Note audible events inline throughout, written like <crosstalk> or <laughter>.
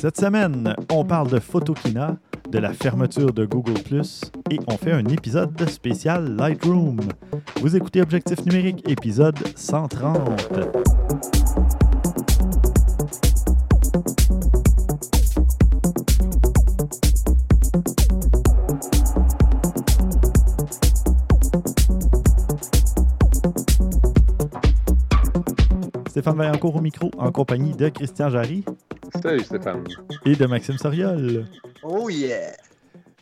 Cette semaine, on parle de Photokina, de la fermeture de Google ⁇ et on fait un épisode spécial Lightroom. Vous écoutez Objectif numérique, épisode 130. Stéphane Vaillancourt au micro, en compagnie de Christian Jarry. Salut Stéphane. Et de Maxime Soriol. Oh yeah!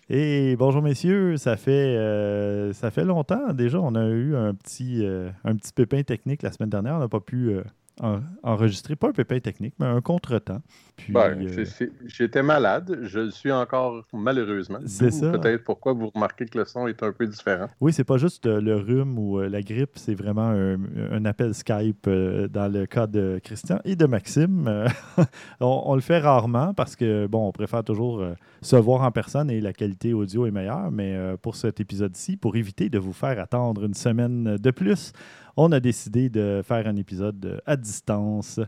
Et bonjour messieurs, ça fait, euh, ça fait longtemps déjà. On a eu un petit, euh, un petit pépin technique la semaine dernière. On n'a pas pu euh, en- enregistrer, pas un pépin technique, mais un contretemps. Ben, euh, J'étais malade, je le suis encore malheureusement. C'est ça. Peut-être pourquoi vous remarquez que le son est un peu différent. oui, c'est pas juste euh, le rhume ou euh, la grippe, c'est vraiment un, un appel Skype dans le cas de Christian et de Maxime. <laughs> On, on le fait rarement parce que, bon, on préfère toujours se voir en personne et la qualité audio est meilleure, mais pour cet épisode-ci, pour éviter de vous faire attendre une semaine de plus, on a décidé de faire un épisode euh, à distance.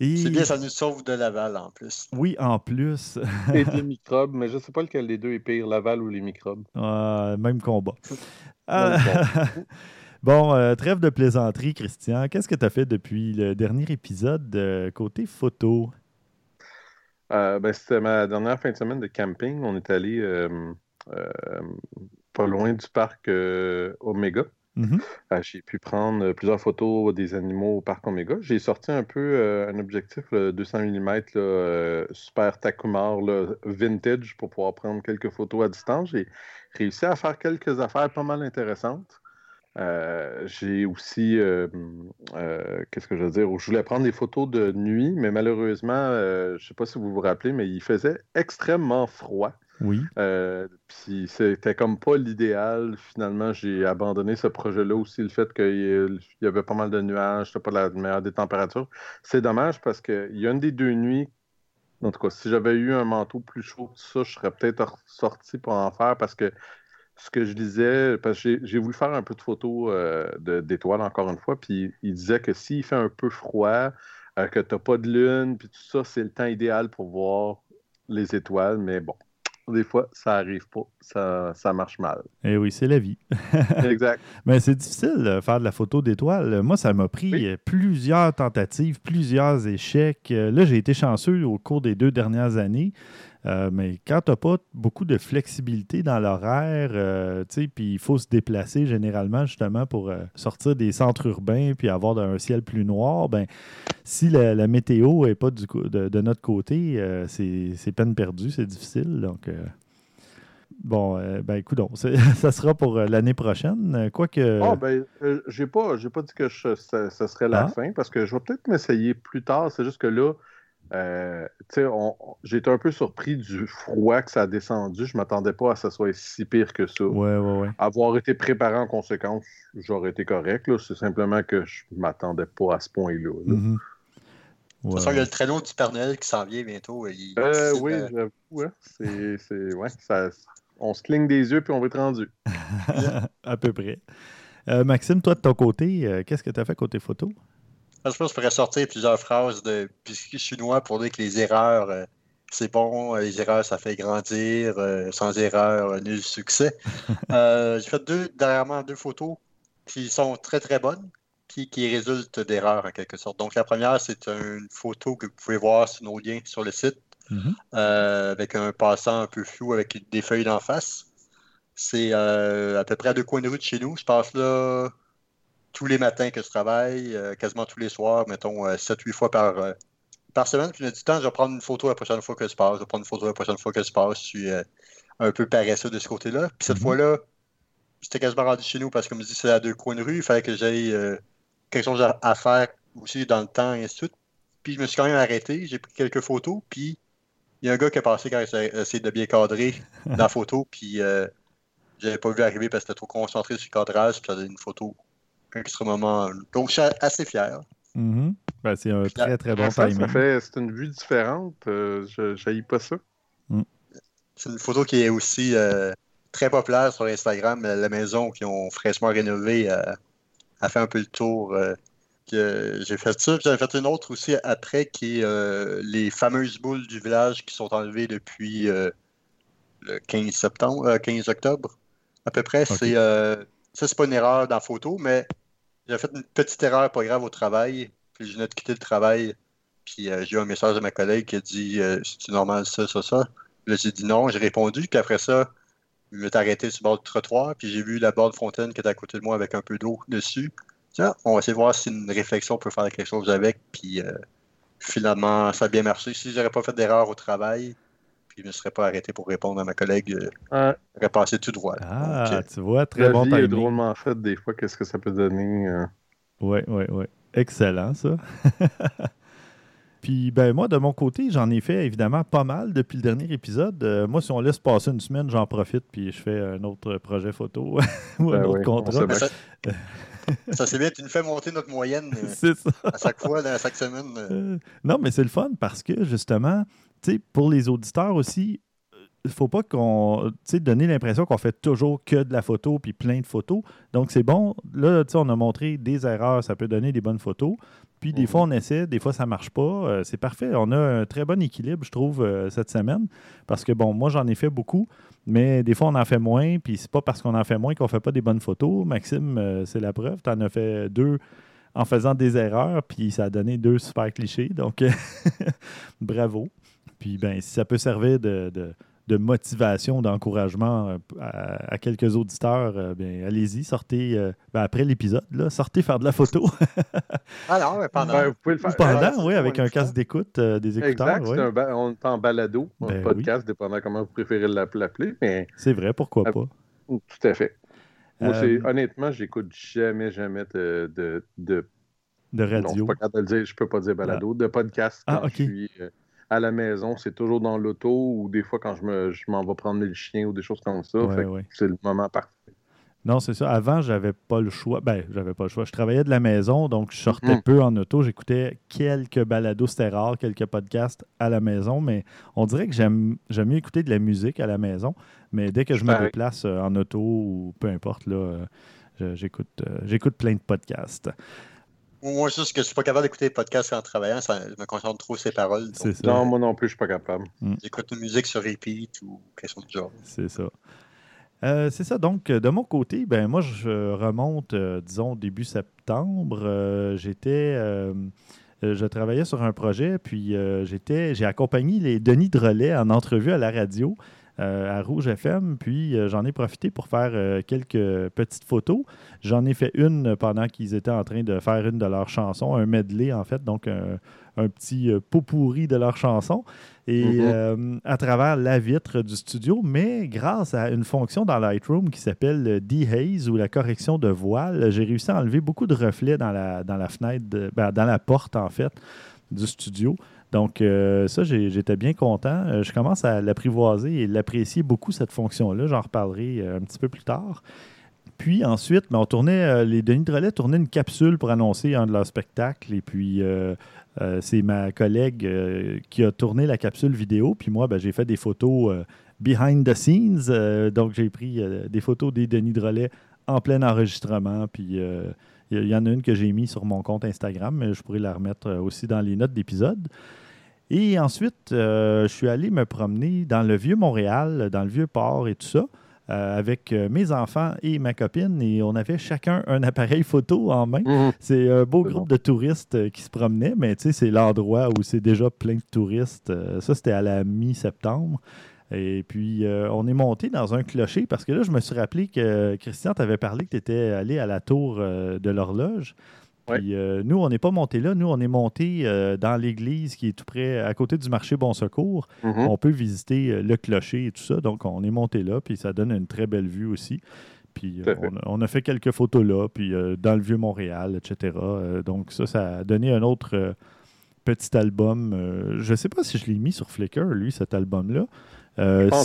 Et C'est bien, ça nous sauve de Laval en plus. oui, en plus, <laughs> Et des microbes, mais je sais pas lequel des deux est pire, Laval ou les microbes. euh, même combat. Ah, <laughs> bon, euh, trêve de plaisanterie, Christian. Qu'est-ce que tu as fait depuis le dernier épisode euh, côté photo? Euh, ben, C'était ma dernière fin de semaine de camping. On est allé euh, euh, pas loin du parc euh, Omega. Mhm. Euh, J'ai pu prendre plusieurs photos des animaux au parc Omega. J'ai sorti un peu euh, un objectif là, 200 mm là, euh, super Takumar là, vintage pour pouvoir prendre quelques photos à distance. J'ai réussi à faire quelques affaires pas mal intéressantes. J'ai aussi, qu'est-ce que je veux dire, je voulais prendre des photos de nuit, mais malheureusement, je ne sais pas si vous vous rappelez, mais il faisait extrêmement froid. Oui. Euh, puis c'était comme pas l'idéal. Finalement, j'ai abandonné ce projet-là aussi, le fait qu'il y avait pas mal de nuages, c'était pas la meilleure des températures. C'est dommage parce qu'il y a une des deux nuits, en tout cas, si j'avais eu un manteau plus chaud que ça, je serais peut-être sorti pour en faire parce que ce que je disais, parce que j'ai- voulu faire un peu de photos euh, d'étoiles encore une fois, puis il disait que s'il fait un peu froid, euh, que tu pas de lune, puis tout ça, c'est le temps idéal pour voir les étoiles, mais bon, des fois, ça arrive pas, ça, ça marche mal. Eh oui, c'est la vie. <laughs> exact. Mais c'est difficile de faire de la photo d'étoiles. Moi, ça m'a pris Oui. plusieurs tentatives, plusieurs échecs. Euh, Là, j'ai été chanceux au cours des deux dernières années. Euh, mais quand tu n'as pas beaucoup de flexibilité dans l'horaire, euh, tu sais, puis il faut se déplacer généralement justement pour euh, sortir des centres urbains puis avoir un ciel plus noir, ben si la, la météo n'est pas du de, de notre côté, euh, c'est c'est peine perdue, c'est difficile. Donc, bon, euh, ben écoute, <laughs> ça sera pour euh, l'année prochaine. Euh, Quoique. Ah, ben, euh, j'ai pas, j'ai pas dit que je- ça, ça serait la Ah. fin, parce que je vais peut-être m'essayer plus tard. C'est juste que là, euh, tu sais, on- on- j'ai été un peu surpris du froid que ça a descendu. Je m'attendais pas à ce que ça soit si pire que ça. Ouais, ouais, ouais. Avoir été préparé en conséquence, j'aurais été correct. là. C'est simplement que je m'attendais pas à ce point-là. là. De toute Ouais, façon, il y a le traîneau du Père Noël qui s'en vient bientôt. Il- Euh, c'est, oui, euh, j'avoue. hein. C'est, c'est- ouais, ça- on se cligne des yeux puis on va être rendu. <laughs> à peu près. Euh, Maxime, toi, de ton côté, euh, qu'est-ce que tu as fait côté photo? Je pense que je pourrais sortir plusieurs phrases de puisque chinois pour dire que les erreurs, euh, c'est bon, euh, les erreurs, ça fait grandir, euh, sans erreur, nul succès. <laughs> J'ai fait deux, dernièrement deux photos qui sont très très bonnes, puis qui résultent d'erreurs en quelque sorte. Donc la première, c'est une photo que vous pouvez voir sur nos liens sur le site, Mhm. avec un passant un peu flou avec des feuilles d'en face. C'est à peu près à deux coins de rue de chez nous. Je passe là tous les matins que je travaille, euh, quasiment tous les soirs, mettons 7-8 fois par, euh, par semaine. Puis, il y a du temps, je vais prendre une photo la prochaine fois que je passe. Je vais prendre une photo la prochaine fois que je passe. Je suis euh, un peu paresseux de ce côté-là. Puis cette Mhm. fois-là, j'étais quasiment rendu chez nous parce que je me dis c'est à deux coins de rue. Il fallait que j'aille euh, quelque chose à, à faire aussi dans le temps et ainsi de suite. Puis je me suis quand même arrêté. J'ai pris quelques photos. Puis il y a un gars qui est passé quand j'ai essayé de bien cadrer <laughs> la photo. Puis euh, j'avais pas vu arriver parce que j'étais trop concentré sur le cadrage. Puis ça donné une photo extrêmement. Donc je suis assez fier. Mhm. Ben, c'est un très, très bon ça, ça timing. fait, c'est une vue différente. euh, je n'haïs pas ça. C'est une photo qui est aussi euh, très populaire sur Instagram. La maison qu'ils ont fraîchement rénovée euh, a fait un peu le tour euh, j'ai fait ça. J'en ai fait une autre aussi après qui est les fameuses boules du village qui sont enlevées depuis le 15 septembre, 15 octobre à peu près. C'est ça, c'est pas une erreur dans la photo, mais j'ai fait une petite erreur pas grave au travail. Puis je venais de quitter le travail. Puis j'ai eu un message de ma collègue qui a dit C'est normal ça, ça, ça? Là, j'ai dit non, j'ai répondu. Puis après ça, je me suis arrêté sur le bord du trottoir. Puis j'ai vu la de fontaine qui était à côté de moi avec un peu d'eau dessus. Tiens, on va essayer de voir si une réflexion peut faire quelque chose avec. Puis euh, finalement, ça a bien marché. Si j'aurais pas fait d'erreur au travail, puis je ne me serais pas arrêté pour répondre à ma collègue, euh, j'aurais passé tout droit. Ah, euh, tu vois, très bon timing. est drôlement fait des fois, qu'est-ce que ça peut donner. Oui, oui, oui. Excellent, ça. <laughs> Puis ben moi, de mon côté, j'en ai fait évidemment pas mal depuis le dernier épisode. Euh, moi, si on laisse passer une semaine, j'en profite puis je fais un autre projet photo <laughs> ou un ben autre contrat. <laughs> Ça, c'est bien, tu nous fais monter notre moyenne euh, à chaque fois, à chaque semaine. Euh. non, mais c'est le fun parce que justement, pour les auditeurs aussi, il ne faut pas qu'on donner l'impression qu'on fait toujours que de la photo puis plein de photos. Donc, c'est bon. Là, on a montré des erreurs, ça peut donner des bonnes photos. Puis des mhm. fois, on essaie, des fois, ça ne marche pas. Euh, c'est parfait. On a un très bon équilibre, je trouve, euh, cette semaine. Parce que, bon, moi, j'en ai fait beaucoup, mais des fois, on en fait moins. Puis c'est pas parce qu'on en fait moins qu'on ne fait pas des bonnes photos. Maxime, euh, c'est la preuve. Tu en as fait deux en faisant des erreurs, puis ça a donné deux super clichés. Donc, <laughs> bravo. Puis, ben, si ça peut servir de de motivation, d'encouragement euh, à, quelques auditeurs, euh, bien, allez-y, sortez euh, ben, après l'épisode, sortez faire de la photo. <laughs> ah non, mais pendant. Ben, vous pouvez le faire. pendant, oui, avec un casque d'écoute, des écouteurs. Exact, on est en balado, un ben podcast, dépendant comment vous préférez l'appeler. Mais... C'est vrai, pourquoi pas. Tout à fait. Moi, honnêtement, j'écoute jamais, jamais de, de, de... de radio. Non, je peux pas le dire, je peux pas dire balado, de podcast ah, je suis à la maison, c'est toujours dans l'auto ou des fois quand je m'en je vais prendre le chien ou des choses comme ça. C'est le moment parfait. Non, c'est ça. Avant, j'avais pas le choix. Ben, j'avais pas le choix. Je travaillais de la maison, donc je sortais mm-hmm. peu en auto. J'écoutais quelques balados, c'était rare, quelques podcasts à la maison, mais on dirait que j'aime mieux écouter de la musique à la maison. Mais dès que je me déplace euh, en auto ou peu importe, là, euh, j'écoute euh, j'écoute plein de podcasts. Moi, juste que je suis pas capable d'écouter des podcasts en travaillant, ça, je me concentre trop sur ces paroles. Non, moi non plus, je suis pas capable. Mm. J'écoute une musique sur repeat ou quelque chose du genre. C'est ça. Euh, c'est ça. Donc, de mon côté, ben moi, je remonte, euh, disons, début septembre. Euh, j'étais. je travaillais sur un projet, puis j'étais, j'ai accompagné les Denis Drolet en entrevue à la radio. Euh, à Rouge FM. Puis euh, j'en ai profité pour faire euh, quelques petites photos. J'en ai fait une pendant qu'ils étaient en train de faire une de leurs chansons, un medley en fait, donc un, petit pot pourri de leurs chansons. Et mm-hmm. à travers la vitre du studio, mais grâce à une fonction dans Lightroom qui s'appelle D-Haze ou la correction de voile, j'ai réussi à enlever beaucoup de reflets dans la, dans la fenêtre, ben, dans la porte en fait du studio. Donc, euh, ça, j'étais bien content. Euh, je commence à l'apprivoiser et l'apprécier beaucoup, cette fonction-là. J'en reparlerai euh, un petit peu plus tard. Puis ensuite, ben, on tournait, les Denis de Relais tournaient une capsule pour annoncer un de leurs spectacles. Et puis, c'est ma collègue qui a tourné la capsule vidéo. Puis moi, ben, j'ai fait des photos behind the scenes. donc, j'ai pris des photos des Denis de Relais en plein enregistrement. Puis, il y en a une que j'ai mis sur mon compte Instagram, mais je pourrais la remettre aussi dans les notes d'épisode. Et ensuite, euh, je suis allé me promener dans le vieux Montréal, dans le vieux port et tout ça, euh, avec euh, mes enfants et ma copine. Et on avait chacun un appareil photo en main. Mhm. C'est un beau groupe de touristes qui se promenaient, mais tu sais, c'est l'endroit où c'est déjà plein de touristes. ça, c'était à la mi-septembre. Et puis, on est monté dans un clocher parce que là, je me suis rappelé que Christian t'avait parlé que tu étais allé à la tour de l'horloge. Puis euh, nous, on n'est pas monté là. Nous, on est monté euh, dans l'église qui est tout près, à côté du marché Bon Secours. Mm-hmm. On peut visiter euh, le clocher et tout ça. Donc, on est monté là, puis ça donne une très belle vue aussi. Puis on, a fait quelques photos là, puis dans le vieux Montréal, etc. donc, ça, ça a donné un autre petit album. je ne sais pas si je l'ai mis sur Flickr, lui, cet album-là.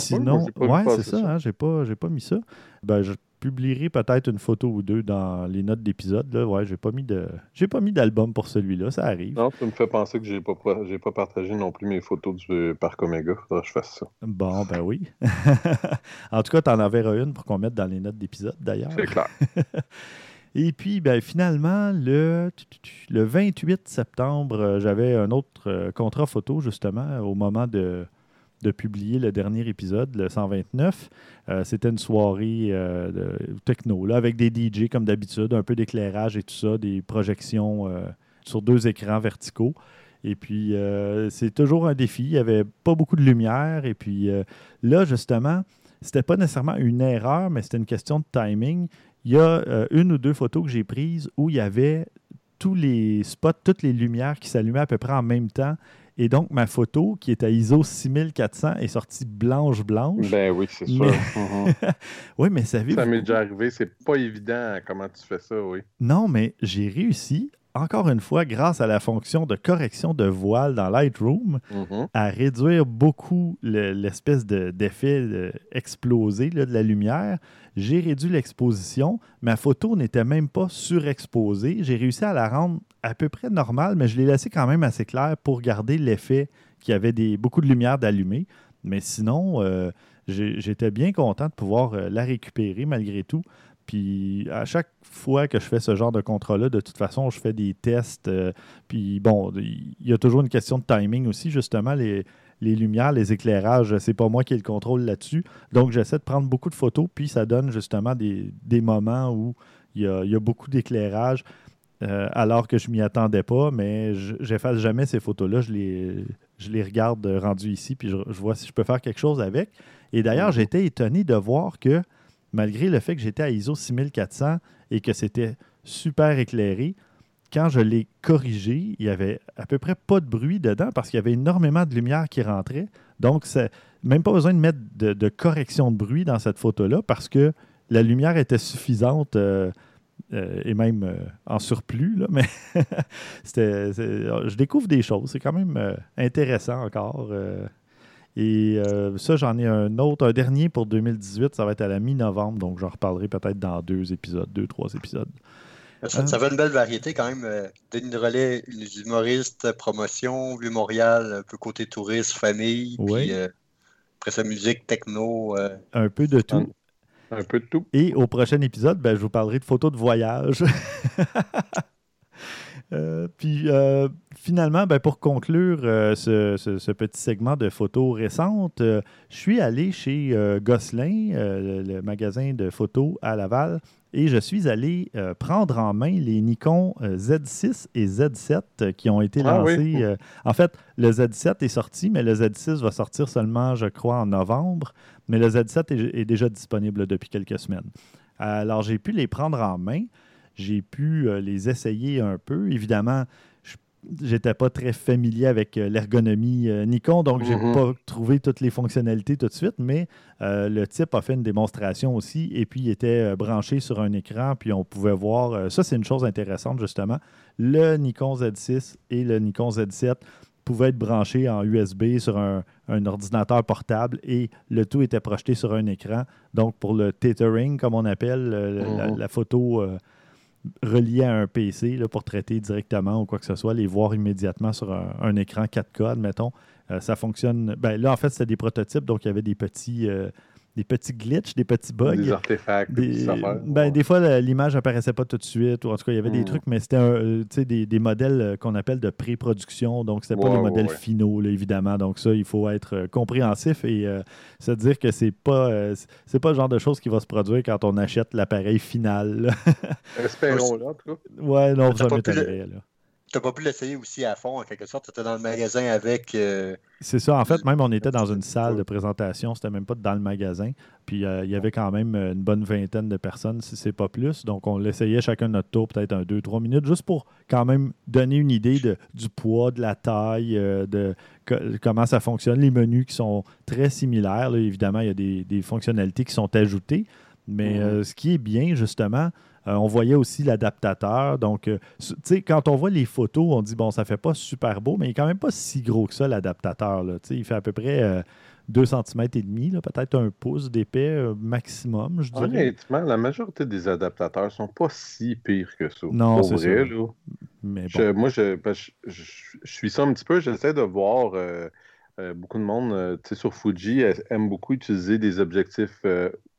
sinon, ouais, c'est ça, hein, j'ai pas, pas mis ça. Ben, je publierai peut-être une photo ou deux dans les notes d'épisode. Là. Ouais, j'ai pas mis de. J'ai pas mis d'album pour celui-là, ça arrive. Non, ça me fait penser que j'ai pas, j'ai pas partagé non plus mes photos du parc Omega. Faudrait que je fasse ça. Bon, ben oui. <laughs> en tout cas, tu en enverras une pour qu'on mette dans les notes d'épisode d'ailleurs. C'est clair. <laughs> Et puis, ben, finalement, le, le 28 septembre, euh, j'avais un autre euh, contrat photo, justement, au moment de, de publier le dernier épisode, le 129. Euh, c'était une soirée de techno, là, avec des DJ comme d'habitude, un peu d'éclairage et tout ça, des projections sur deux écrans verticaux. Et puis, c'est toujours un défi. Il n'y avait pas beaucoup de lumière. Et puis, là, justement, c'était pas nécessairement une erreur, mais c'était une question de timing il y a euh, une ou deux photos que j'ai prises où il y avait tous les spots, toutes les lumières qui s'allumaient à peu près en même temps. Et donc, ma photo, qui est à ISO 6400, est sortie blanche-blanche. Ben oui, c'est sûr. Mhm. <laughs> oui, mais ça Ça m'est déjà arrivé. C'est pas évident comment tu fais ça, oui. Non, mais j'ai réussi encore une fois, grâce à la fonction de correction de voile dans Lightroom, mm-hmm. à réduire beaucoup l'espèce d'effet explosé de la lumière. J'ai réduit l'exposition. Ma photo n'était même pas surexposée. J'ai réussi à la rendre à peu près normale, mais je l'ai laissée quand même assez claire pour garder l'effet qu'il y avait beaucoup de lumière d'allumée. Mais sinon, euh, j'étais bien content de pouvoir euh, la récupérer malgré tout. Puis à chaque fois que je fais ce genre de contrat-là, de toute façon, je fais des tests. Euh, puis bon, il y a toujours une question de timing aussi, justement. Les, lumières, les éclairages, c'est pas moi qui ai le contrôle là-dessus. Donc j'essaie de prendre beaucoup de photos, puis ça donne justement des, moments où il y a, beaucoup d'éclairage. Euh, alors que je m'y attendais pas, mais je n'efface jamais ces photos-là. Je les, je les regarde rendues ici, puis je, je, vois si je peux faire quelque chose avec. Et d'ailleurs, mm-hmm. j'étais étonné de voir que malgré le fait que j'étais à ISO 6400 et que c'était super éclairé, quand je l'ai corrigé, il n'y avait à peu près pas de bruit dedans parce qu'il y avait énormément de lumière qui rentrait. Donc, c'est même pas besoin de mettre de, correction de bruit dans cette photo-là parce que la lumière était suffisante euh, euh, et même euh, en surplus. Là, mais <laughs> je découvre des choses. C'est quand même intéressant encore. Et euh, ça, j'en ai un autre, un dernier pour 2018. Ça va être à la mi-novembre, donc j'en reparlerai peut-être dans deux épisodes, deux, trois épisodes. Ça, ça fait une belle variété quand même. Euh, Denis Relais, les humoristes, promotion, Vieux Montréal, un peu côté touriste, famille, puis euh, après sa musique, techno. un peu de tout. Un, peu de tout. Et au prochain épisode, ben, je vous parlerai de photos de voyage. <laughs> Euh, puis euh, finalement, ben, pour conclure euh, ce, petit segment de photos récentes, je suis allé chez Gosselin, le, magasin de photos à Laval, et je suis allé prendre en main les Nikon Z6 et Z7 qui ont été ah lancés. en fait, le Z7 est sorti, mais le Z6 va sortir seulement, je crois, en novembre. Mais le Z7 est déjà disponible depuis quelques semaines. Alors, j'ai pu les prendre en main. J'ai pu euh, les essayer un peu. Évidemment, j'étais pas très familier avec euh, l'ergonomie euh, Nikon, donc j'ai mm-hmm. pas trouvé toutes les fonctionnalités tout de suite, mais le type a fait une démonstration aussi et puis il était branché sur un écran, puis on pouvait voir, ça c'est une chose intéressante justement, le Nikon Z6 et le Nikon Z7 pouvaient être branchés en USB sur un, ordinateur portable et le tout était projeté sur un écran. Donc pour le tethering, comme on appelle, la, mm-hmm. photo relié à un PC là, pour traiter directement ou quoi que ce soit, les voir immédiatement sur un, écran 4K, admettons. Euh, ça fonctionne. Ben, là, en fait, c'était des prototypes, donc il y avait des petits, euh, des petits glitches, des petits bugs. Des artefacts, des, ben, des fois, l'image apparaissait pas tout de suite, ou en tout cas, il y avait des hmm. trucs, mais c'était euh, des, des modèles euh, qu'on appelle de pré-production, donc c'était pas les modèles finaux, évidemment. Donc ça, il faut être euh, compréhensif et se dire que c'est pas, c'est pas le genre de choses qui va se produire quand on achète l'appareil final. Espérons-le, en tout cas. Ouais, non, ça m'étonnerait, là. Tu n'as pas pu l'essayer aussi à fond, en quelque sorte. Tu étais dans le magasin avec. Euh, c'est ça. En fait, même on était dans une salle de présentation. C'était même pas dans le magasin. Puis euh, il y avait quand même une bonne vingtaine de personnes, si c'est pas plus. Donc on l'essayait chacun de notre tour, peut-être un, deux, trois minutes, juste pour quand même donner une idée de, du poids, de la taille, euh, de comment ça fonctionne. Les menus qui sont très similaires. évidemment, il y a des, des, fonctionnalités qui sont ajoutées. Mais mm-hmm. ce qui est bien, justement, euh, on voyait aussi l'adaptateur. Donc, euh, tu sais, quand on voit les photos, on dit, bon, ça fait pas super beau, mais il n'est quand même pas si gros que ça, l'adaptateur. Il fait à peu près 2 cm et demi, peut-être un pouce d'épais euh, maximum, je dirais. Honnêtement, la majorité des adaptateurs sont pas si pires que ça. Non, c'est vrai. Mais moi, ben, je, je, suis ça un petit peu. J'essaie de voir... beaucoup de monde, tu sais, sur Fuji, aime beaucoup utiliser des objectifs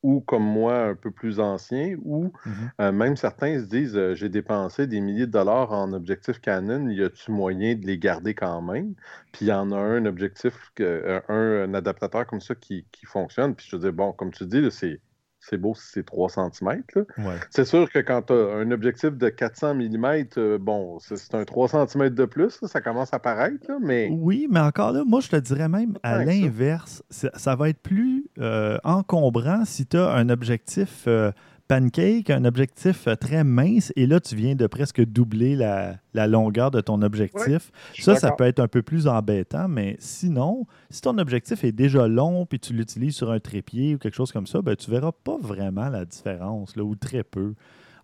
ou comme moi, un peu plus anciens, ou Mhm. euh, même certains se disent euh, j'ai dépensé des milliers de dollars en objectifs Canon, y a-tu moyen de les garder quand même? Puis il y en a un objectif, euh, un, un adaptateur comme ça qui, qui fonctionne. Puis je veux dire, bon, comme tu dis, c'est. C'est beau si c'est 3 cm. Ouais. C'est sûr que quand tu as un objectif de 400 mm, bon, c'est un 3 cm de plus, ça commence à paraître, là, mais Oui, mais encore là, moi, je te dirais même à l'inverse, ça, ça va être plus euh, encombrant si tu as un objectif euh, pancake, un objectif euh, très mince, et là, tu viens de presque doubler la, la longueur de ton objectif. ça, ça peut être un peu plus embêtant, mais sinon, si ton objectif est déjà long, puis tu l'utilises sur un trépied ou quelque chose comme ça, ben, tu verras pas vraiment la différence, là, ou très peu.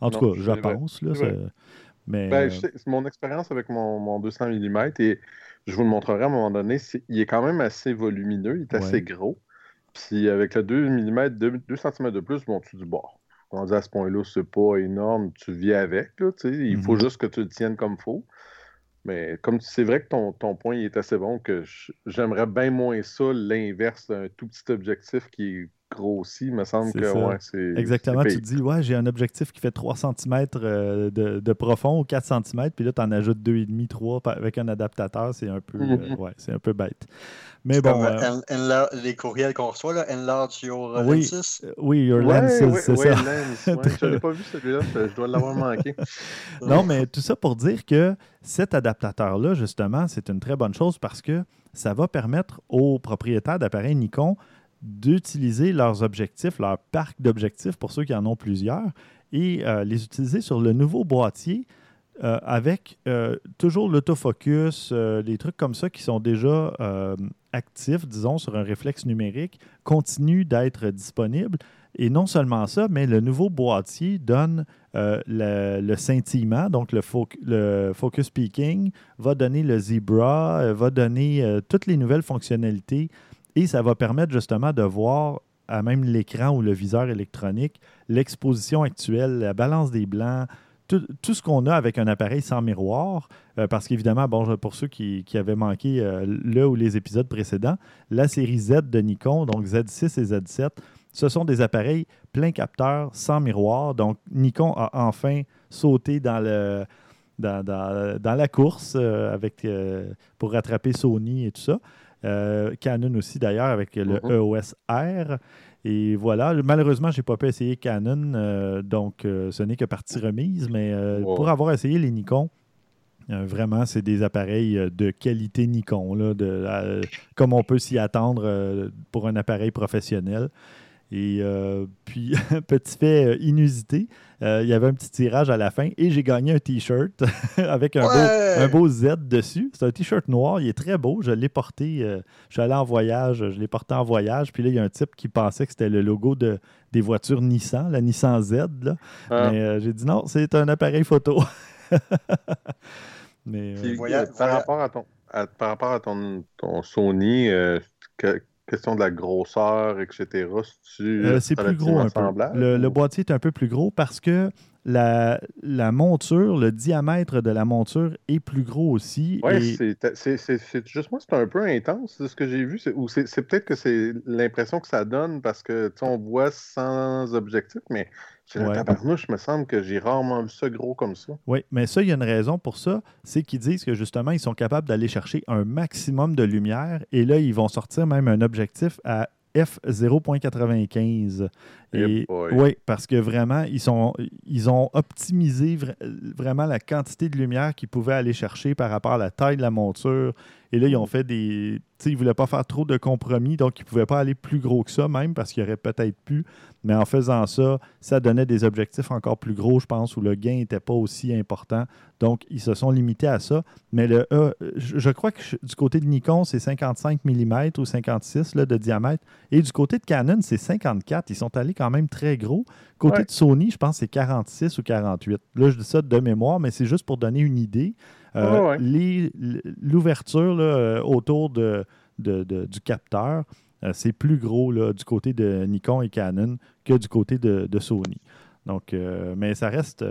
En tout cas, je pense. Là, mais, Ben, euh, je sais- c'est mon expérience avec mon, mon 200 mm, et je vous le montrerai à un moment donné, il est quand même assez volumineux, il est assez gros. Puis avec le 2 mm, 2, cm de plus, bon, tu dis, bon, rendu à ce point-là, c'est pas énorme, tu vis avec, là, tu sais, il faut Mhm. juste que tu le tiennes comme faut. Mais comme c'est vrai que ton, ton point il est assez bon, que j'aimerais bien moins ça, l'inverse d'un tout petit objectif qui est grossi, il me semble que ouais, c'est. Exactement, tu te dis, ouais, j'ai un objectif qui fait 3 cm de, de profond ou 4 cm, puis là, tu en ajoutes 2,5, 3 pa- avec un adaptateur, c'est un peu euh, Mhm. ouais, c'est un peu bête. Mais bon, comme, euh, euh, en- les courriels qu'on reçoit, là, enlarge your euh, Oui. lenses. euh, oui, Your Ouais, Lenses, ouais, c'est ça. Lens, ouais, je l'ai pas vu celui-là, je je dois l'avoir manqué. <laughs> Non, mais tout ça pour dire que cet adaptateur-là, justement, c'est une très bonne chose parce que ça va permettre aux propriétaires d'appareils Nikon d'utiliser leurs objectifs, leur parc d'objectifs pour ceux qui en ont plusieurs, et euh, les utiliser sur le nouveau boîtier euh, avec euh, toujours l'autofocus, des trucs comme ça qui sont déjà actifs, disons, sur un réflexe numérique, continuent d'être disponibles. Et non seulement ça, mais le nouveau boîtier donne le, le scintillement, donc le, le focus peaking, va donner le zebra, va donner toutes les nouvelles fonctionnalités et ça va permettre justement de voir à même l'écran ou le viseur électronique l'exposition actuelle, la balance des blancs, tout, ce qu'on a avec un appareil sans miroir. euh, parce qu'évidemment, bon, pour ceux qui, qui avaient manqué euh, le ou les épisodes précédents, la série Z de Nikon, donc Z6 et Z7, ce sont des appareils plein capteur sans miroir. Donc, Nikon a enfin sauté dans, le, dans- dans la course euh, avec, euh, pour rattraper Sony et tout ça. Euh, Canon aussi, d'ailleurs, avec le Mhm. EOS R. Et voilà, malheureusement, je n'ai pas pu essayer Canon, euh, donc euh, ce n'est que partie remise, mais euh, Wow. pour avoir essayé les Nikon, vraiment, c'est des appareils de qualité Nikon, là, de, comme on peut s'y attendre pour un appareil professionnel. Et puis, <laughs> petit fait inusité, euh, il y avait un petit tirage à la fin et j'ai gagné un T-shirt <laughs> avec un, beau, un beau Z dessus. C'est un T-shirt noir, il est très beau. Je l'ai porté, euh, je suis allé en voyage, je l'ai porté en voyage. Puis là, il y a un type qui pensait que c'était le logo de, des voitures Nissan, la Nissan Z. Là. Ah. Mais euh, j'ai dit non, c'est un appareil photo. <laughs> Mais Puis, par rapport à ton, à- par rapport à ton, ton Sony, euh, que- question de la grosseur, etc., Euh, c'est plus gros un peu. semblable, Le, le boîtier est un peu plus gros parce que la, la monture, le diamètre de la monture est plus gros aussi. Et- c'est- juste moi, c'est un peu intense de ce que j'ai vu. c'est- Ou c'est peut-être que c'est l'impression que ça donne parce que on voit sans objectif, mais j'ai Ouais. le tabarnouche, me semble que j'ai rarement vu ça gros comme ça. Oui, mais ça, il y a une raison pour ça. C'est qu'ils disent que justement, ils sont capables d'aller chercher un maximum de lumière et là, ils vont sortir même un objectif à f0.95. Et oui, parce que vraiment, ils, sont, ils ont optimisé vra- vraiment la quantité de lumière qu'ils pouvaient aller chercher par rapport à la taille de la monture. Et là, ils ont fait des. Tu sais, ils ne voulaient pas faire trop de compromis, donc ils ne pouvaient pas aller plus gros que ça, même parce qu'il y aurait peut-être pu. Mais en faisant ça, ça donnait des objectifs encore plus gros, je pense, où le gain n'était pas aussi important. Donc, ils se sont limités à ça. Mais le E, je, je crois que je- du côté de Nikon, c'est 55 mm ou 56 là, de diamètre. Et du côté de Canon, c'est 54. Ils sont allés quand même très gros. Côté Ouais. de Sony, je pense que c'est 46 ou 48. Là, je dis ça de mémoire, mais c'est juste pour donner une idée. Euh, Ouais, ouais. les- L'ouverture euh, autour de, de- de- du capteur, euh, c'est plus gros là, du côté de Nikon et Canon que du côté de, de Sony. Donc, euh, mais ça reste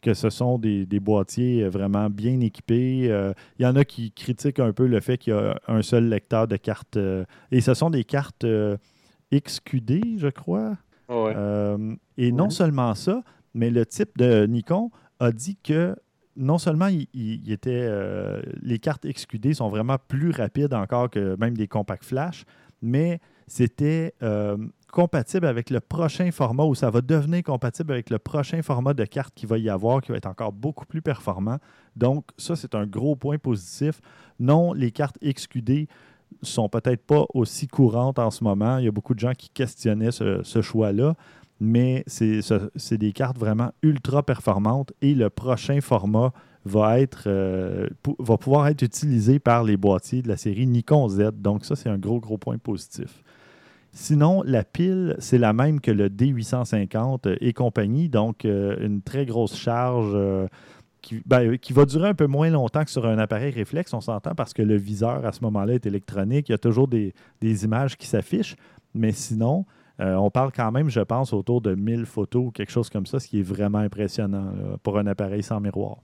que ce sont des, des boîtiers vraiment bien équipés. Euh, Il y en a qui critiquent un peu le fait qu'il y a un seul lecteur de cartes. euh, et ce sont des cartes euh, XQD, je crois. Ouais. Euh, et non seulement ça, mais le type de Nikon a dit que non seulement il, il- il était, euh, les cartes XQD sont vraiment plus rapides encore que même des compacts flash, mais c'était euh, compatible avec le prochain format ou ça va devenir compatible avec le prochain format de carte qu'il va y avoir qui va être encore beaucoup plus performant. Donc ça, c'est un gros point positif. Non, les cartes XQD sont peut-être pas aussi courantes en ce moment. Il y a beaucoup de gens qui questionnaient ce, choix-là, mais c'est ce- c'est des cartes vraiment ultra performantes et le prochain format euh, va pouvoir être utilisé par les boîtiers de la série Nikon Z. Donc ça, c'est un gros, gros point positif. Sinon, la pile, c'est la même que le D850 euh, et compagnie, donc euh, une très grosse charge euh, qui, ben, qui va durer un peu moins longtemps que sur un appareil réflexe, on s'entend, parce que le viseur à ce moment-là est électronique, il y a toujours des, images qui s'affichent, mais sinon, euh, on parle quand même, je pense, autour de 1000 photos ou quelque chose comme ça, ce qui est vraiment impressionnant pour un appareil sans miroir.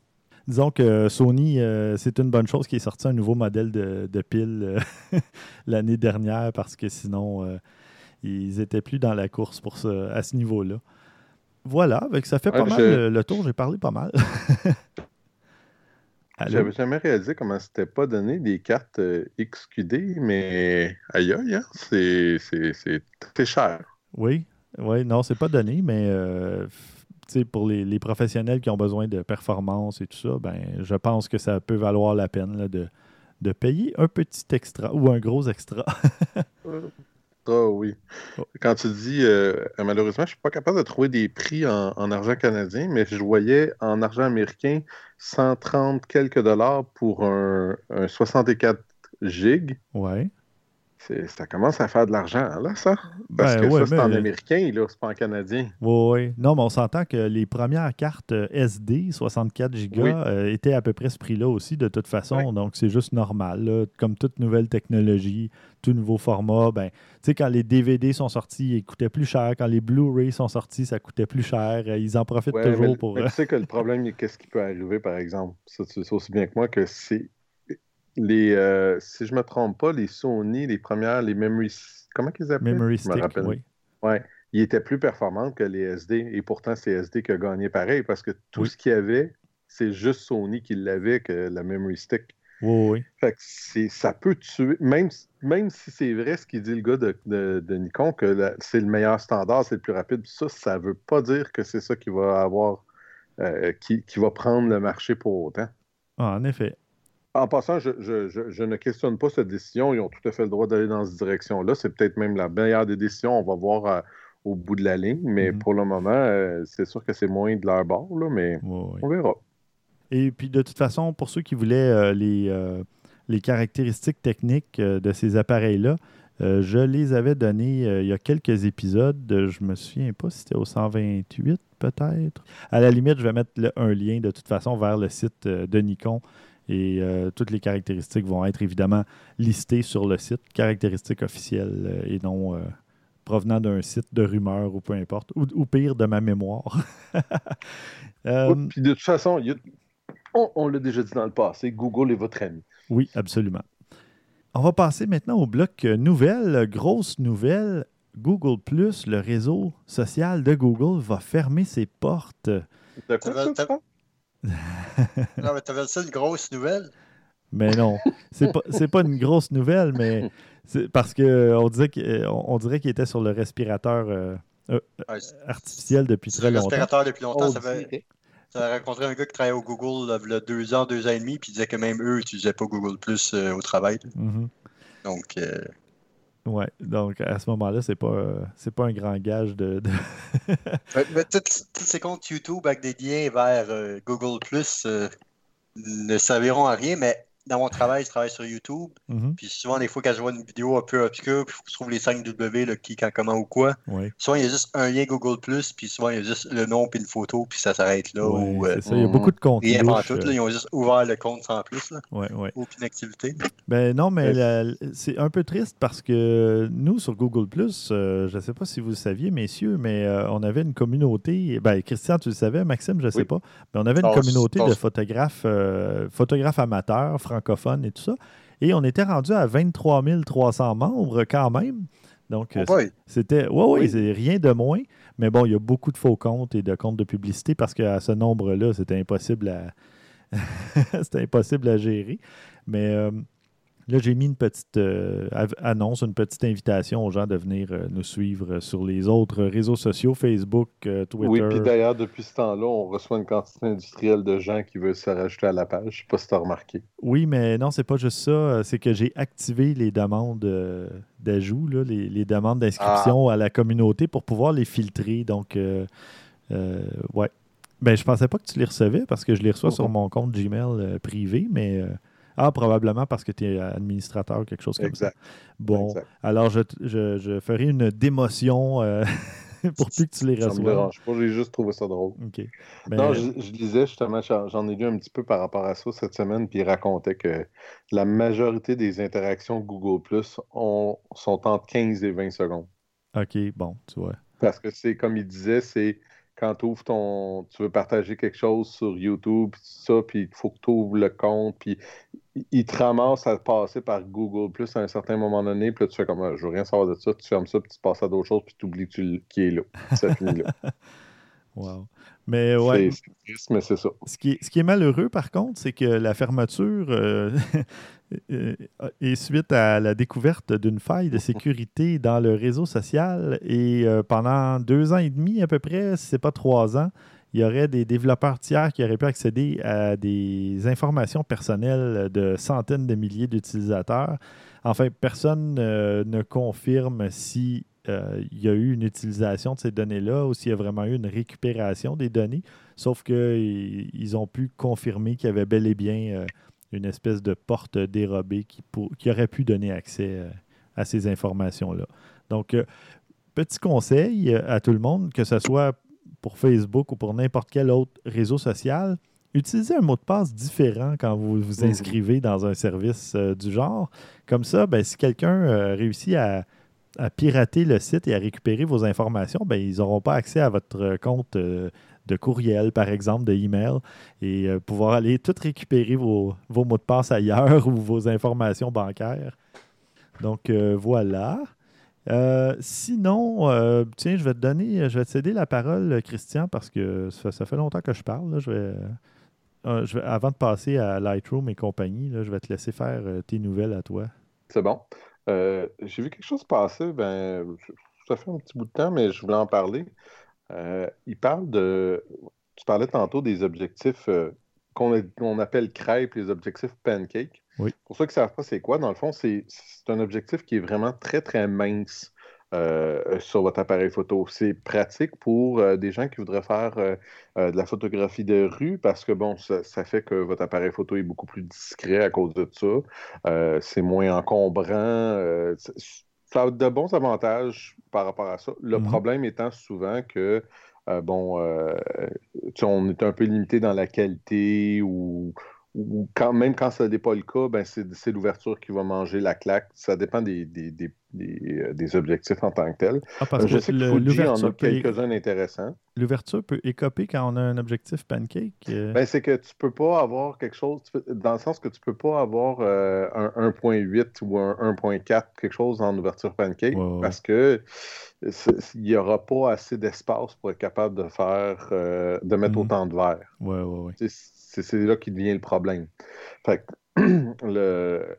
Disons que Sony, euh, c'est une bonne chose qu'il ait sorti un nouveau modèle de, pile euh, <laughs> l'année dernière parce que sinon, euh, ils étaient plus dans la course pour à ce niveau-là. Voilà, avec ça fait Ouais, pas mal je- le, tour, j'ai parlé pas mal. <laughs> J'avais jamais réalisé comment c'était pas donné des cartes euh, XQD, mais aïe aïe, hein, c'est c'est- c'est très cher. Oui, oui, non, c'est pas donné, mais euh, pour les, les professionnels qui ont besoin de performance et tout ça, ben, je pense que ça peut valoir la peine là, de, de payer un petit extra ou un gros extra. <laughs> Ah oui. Oh. Quand tu dis, euh, malheureusement, je suis pas capable de trouver des prix en, en argent canadien, mais je voyais en argent américain 130 quelques dollars pour un, un 64 gigs. ouais. Ça commence à faire de l'argent, là, ça? Parce Ben que ouais, ça, c'est en américain, là, c'est pas en canadien. Oui, oui. Non, mais on s'entend que les premières cartes SD, 64 Go, Oui. euh, étaient à peu près ce prix-là aussi, de toute façon. Oui. Donc, c'est juste normal. là. Comme toute nouvelle technologie, tout nouveau format, ben, tu sais, quand les DVD sont sortis, ils coûtaient plus cher. Quand les Blu-ray sont sortis, ça coûtait plus cher. Euh, Ils en profitent Ouais, toujours mais, pour. mais euh, tu sais que le <laughs> problème, qu'est-ce qui peut arriver, par exemple? Ça, tu le sais aussi bien que moi que c'est les, euh, si je me trompe pas, les Sony, les premières, les Memory, comment qu'ils appelaient? Memory me stick, rappelle. oui. Ouais, ils étaient plus performants que les SD, et pourtant c'est SD qui a gagné pareil, parce que tout Oui. ce qu'il y avait, c'est juste Sony qui l'avait que la Memory Stick. Oui, oui. Fait que c'est, ça peut tuer, même, même si c'est vrai ce qu'il dit le gars de, de- de Nikon, que c'est le meilleur standard, c'est le plus rapide, ça, ça veut pas dire que c'est ça qui va avoir, euh, qui, qui va prendre le marché pour autant. Ah, en effet. En passant, je, je- je- je ne questionne pas cette décision. Ils ont tout à fait le droit d'aller dans cette direction-là. C'est peut-être même la meilleure des décisions. On va voir euh, au bout de la ligne. Mais Mhm. pour le moment, euh, c'est sûr que c'est moins de leur bord, là, mais on verra. Et puis, de toute façon, pour ceux qui voulaient euh, les, euh, les caractéristiques techniques de ces appareils-là, je les avais données il y a quelques épisodes. Je me souviens pas si c'était au 128, peut-être. À la limite, je vais mettre le- un lien de toute façon vers le site de Nikon. Et euh, toutes les caractéristiques vont être évidemment listées sur le site, caractéristiques officielles euh, et non euh, provenant d'un site de rumeurs ou peu importe, ou, ou pire de ma mémoire. <laughs> Euh, Oui, Puis de toute façon, il y a- on, on l'a déjà dit dans le passé, Google est votre ami. Oui, absolument. On va passer maintenant au bloc nouvelles. Grosse nouvelle. Google Plus, le réseau social de Google, va fermer ses portes. De quoi Non, mais t'avais ça une grosse nouvelle? Mais non, c'est pas, c'est pas une grosse nouvelle, mais c'est parce qu'on disait on, dirait qu'il était sur le respirateur euh, Ouais, c'est- artificiel depuis très le longtemps. respirateur depuis longtemps. On Ça avait, dirait. ça avait rencontré un gars qui travaillait au Google là, il y a deux ans, deux ans et demi, puis il disait que même eux n'utilisaient pas Google Plus euh, au travail. Mhm. Donc, euh, Ouais, donc à ce moment-là, c'est pas, euh, pas un grand gage de. de- <laughs> mais- mais tous ces comptes YouTube avec des liens vers euh, Google Plus euh, ne serviront à rien, mais dans mon travail, je travaille sur YouTube. Mhm. Puis souvent, des fois, quand je vois une vidéo un peu obscure, puis faut que je trouve les 5 W, le qui, quand, comment ou quoi, Ouais, souvent, il y a juste un lien Google puis souvent, il y a juste le nom puis une photo, puis ça s'arrête là. ou, euh, ça. Il y a beaucoup de rien pas louche, tout, euh, là, ils ont juste ouvert le compte sans plus, là. ouais, ouais. aucune activité. Ben non, mais Euh, c'est un peu triste parce que nous, sur Google, euh, je ne sais pas si vous le saviez, messieurs, mais euh, on avait une communauté. Ben, Christian, tu le savais, Maxime, je ne sais Oui. pas. Mais on avait une communauté de photographes, photographes amateurs, francophones et tout ça. Et on était rendu à 23 300 membres quand même. Donc, Oh euh, c'était. Oui, oui, Oui. c'est rien de moins. Mais bon, il y a beaucoup de faux comptes et de comptes de publicité parce qu'à ce nombre-là, c'était impossible à. <laughs> c'était impossible à gérer. Mais euh, là, j'ai mis une petite euh, annonce, une petite invitation aux gens de venir euh, nous suivre sur les autres réseaux sociaux, Facebook, euh, Twitter. Oui, puis d'ailleurs, depuis ce temps-là, on reçoit une quantité industrielle de gens qui veulent se rajouter à la page. Je sais pas si tu as remarqué. Oui, mais non, c'est pas juste ça. euh, C'est que j'ai activé les demandes euh, d'ajout, les, les demandes d'inscription à la communauté pour pouvoir les filtrer. Donc, euh, euh, ouais. Ben, je pensais pas que tu les recevais parce que je les reçois Oh, sur mon compte Gmail euh, privé, mais. Ah, probablement parce que tu es administrateur ou quelque chose comme Exact. ça. Bon, exact. alors je, je, je ferai une démotion euh, <laughs> pour plus que tu les Ça me dérange pas, j'ai juste trouvé ça drôle. Ben, Non, je, je lisais justement, j'en ai lu un petit peu par rapport à ça cette semaine, puis il racontait que la majorité des interactions Google Plus ont- sont entre 15 et 20 secondes. OK, bon, tu vois. Parce que c'est comme il disait, c'est quand tu ouvres ton. Tu veux partager quelque chose sur YouTube, puis ça, puis il faut que tu ouvres le compte, puis il- te ramasse à passer par Google Plus à un certain moment donné, puis là tu fais comme Ah, je veux rien savoir de ça, tu fermes ça, puis tu passes à d'autres choses, puis tu oublies qu'il est là. Ça finit là. <laughs> Wow. Mais ouais. C'est triste, mais c'est ça. Ce qui, est, ce qui est malheureux, par contre, c'est que la fermeture euh, <laughs> euh, est suite à la découverte d'une faille de sécurité dans le réseau social. Et euh, pendant deux ans et demi, à peu près, si ce n'est pas trois ans, il y aurait des développeurs tiers qui auraient pu accéder à des informations personnelles de centaines de milliers d'utilisateurs. Enfin, personne ne confirme si euh, il y a eu une utilisation de ces données-là ou s'il y a vraiment eu une récupération des données. Sauf qu'ils ils ont pu confirmer qu'il y avait bel et bien euh, une espèce de porte dérobée qui, qui aurait pu donner accès euh, à ces informations-là. Donc, petit conseil à tout le monde, que ce soit pour Facebook ou pour n'importe quel autre réseau social, utilisez un mot de passe différent quand vous vous Mhm. inscrivez dans un service euh, du genre. Comme ça, ben, si quelqu'un euh, réussit à, à pirater le site et à récupérer vos informations, ben, ils n'auront pas accès à votre compte euh, de courriel, par exemple, de email, et pouvoir aller tout récupérer vos, vos mots de passe ailleurs <laughs> ou vos informations bancaires. Donc voilà. Euh, sinon, euh, tiens, je vais te donner, je vais te céder la parole, Christian, parce que ça, fait longtemps que je parle. euh, je vais- avant de passer à Lightroom et compagnie, je vais te laisser faire tes nouvelles à toi. C'est bon. J'ai vu quelque chose passer, ben, ça fait un petit bout de temps, mais je voulais en parler. Il parle de. Tu parlais tantôt des objectifs qu'on qu'on appelle crêpes, les objectifs pancake. Oui. Pour ceux qui ne savent pas c'est quoi, dans le fond, c'est un objectif qui est vraiment très, très mince euh, sur votre appareil photo. C'est pratique pour euh, des gens qui voudraient faire euh, euh, de la photographie de rue parce que, bon, ça, ça fait que votre appareil photo est beaucoup plus discret à cause de ça. Euh, c'est moins encombrant. euh, ça a de bons avantages par rapport à ça. Le Mhm. problème étant souvent que, euh, bon, euh, on est un peu limité dans la qualité ou, ou quand même quand ce n'est pas le cas, ben c'est c'est l'ouverture qui va manger la claque. Ça dépend des, des, des- des, euh, des objectifs en tant que tel. Ah, parce Euh, que je sais que Fuji en l'ouverture a peut, quelques-uns intéressants. l'ouverture peut écoper quand on a un objectif pancake. euh, Ben, c'est que tu peux pas avoir quelque chose, dans le sens que tu peux pas avoir euh, un 1.8 ou un 1.4, quelque chose en ouverture pancake, parce que il n'y aura pas assez d'espace pour être capable de faire, euh, de mettre Mhm. autant de verre. ouais, ouais, ouais. C'est- C'est c'est là qui devient le problème. Fait que, <clears throat> le...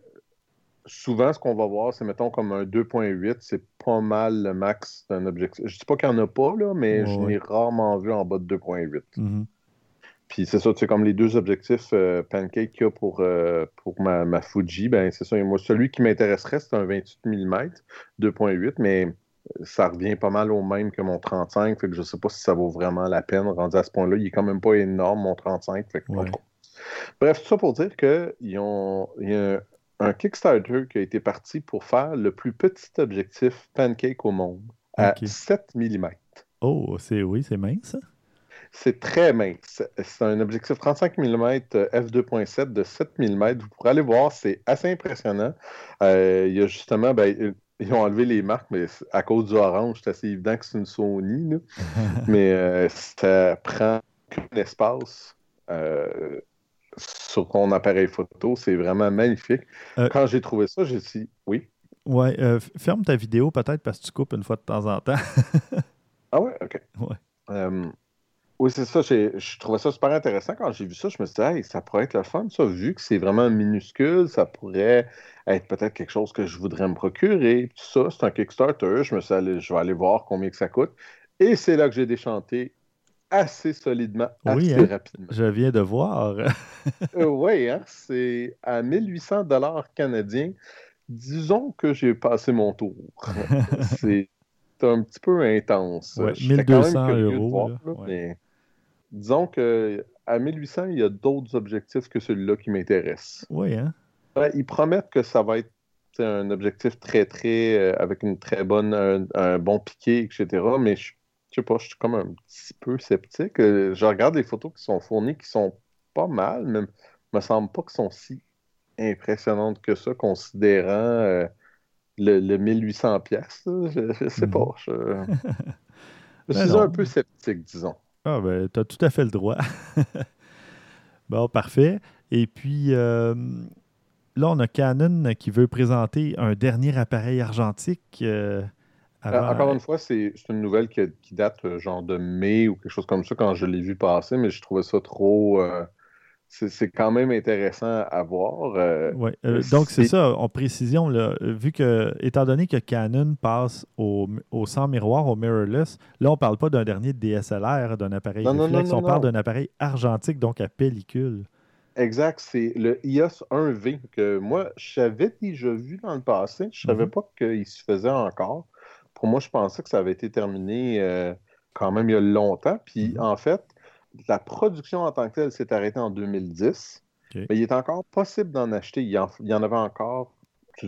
Souvent, ce qu'on va voir, c'est, mettons, comme un 2.8, c'est pas mal le max d'un objectif. Je dis pas qu'il n'y en a pas, là, mais Ouais, je n'ai rarement vu en bas de 2.8. Mhm. Puis c'est ça, tu sais, comme les deux objectifs euh, Pancake qu'il y a pour, euh, pour ma, ma Fuji, ben c'est ça. Et moi, celui qui m'intéresserait, c'est un 28 mm 2.8, mais ça revient pas mal au même que mon 35, fait que je sais pas si ça vaut vraiment la peine. Rendu à ce point-là, il est quand même pas énorme, mon 35, fait que Ouais. Bref, tout ça pour dire qu'ils ont il y a un, un Kickstarter qui a été parti pour faire le plus petit objectif Pancake au monde, à Ok. 7 mm. Oh, c'est oui, c'est mince. ça. C'est très mince. C'est un objectif 35 mm f2.7 de 7 mm. Vous pourrez aller voir, c'est assez impressionnant. Euh, il y a justement, ben, ils ont enlevé les marques, mais à cause du orange, c'est assez évident que c'est une Sony. là. <laughs> mais euh, ça prend aucun espace euh, sur ton appareil photo. C'est vraiment magnifique. Euh, Quand j'ai trouvé ça, j'ai dit oui. Ouais, ferme ta vidéo peut-être parce que tu coupes une fois de temps en temps. <laughs> ah ouais, ok. Ouais. Oui, c'est ça. Je trouvais ça super intéressant quand j'ai vu ça. Je me suis dit, hey, ça pourrait être le fun, ça, vu que c'est vraiment minuscule, ça pourrait être peut-être quelque chose que je voudrais me procurer. Tout ça, c'est un Kickstarter. Je me suis dit, je vais aller voir combien que ça coûte. Et c'est là que j'ai déchanté assez solidement, assez hein? rapidement. Je viens de voir. <laughs> Euh, oui, hein? c'est à 1800 dollars canadiens. Disons que j'ai passé mon tour. <laughs> c'est un petit peu intense. Ouais, 1200 euros. Disons que à 1800, il y a d'autres objectifs que celui-là qui m'intéressent. Oui, hein? ils promettent que ça va être un objectif très, très, euh, avec une très bonne, un, bon piqué, etc. Mais je, je sais pas, je suis comme un petit peu sceptique. Euh, je regarde les photos qui sont fournies, qui sont pas mal, mais me semble pas qu'elles sont si impressionnantes que ça, considérant euh, le, 1800 pièces. Je, sais pas. Mhm. Je, <laughs> suis un peu sceptique, disons. Ah ben, tu as tout à fait le droit. <laughs> bon, parfait. Et puis, euh, là, on a Canon qui veut présenter un dernier appareil argentique. Encore une fois, c'est une nouvelle qui, date euh, genre de mai ou quelque chose comme ça quand je l'ai vu passer, mais je trouvais ça trop. Euh, c'est quand même intéressant à voir. Euh, ouais. donc, c'est ça, en précision, là, vu que, étant donné que Canon passe au, au sans miroir, au mirrorless, là, on ne parle pas d'un dernier DSLR, d'un appareil non, réflexe, on parle d'un appareil argentique, donc à pellicule. Exact, c'est le IOS 1V que moi, j'avais déjà vu dans le passé. Je ne savais mm-hmm. pas qu'il se faisait encore pour moi, je pensais que ça avait été terminé euh, quand même il y a longtemps. Puis mhm. en fait, la production en tant que telle s'est arrêtée en 2010. Mais il est encore possible d'en acheter. Il y, en, avait encore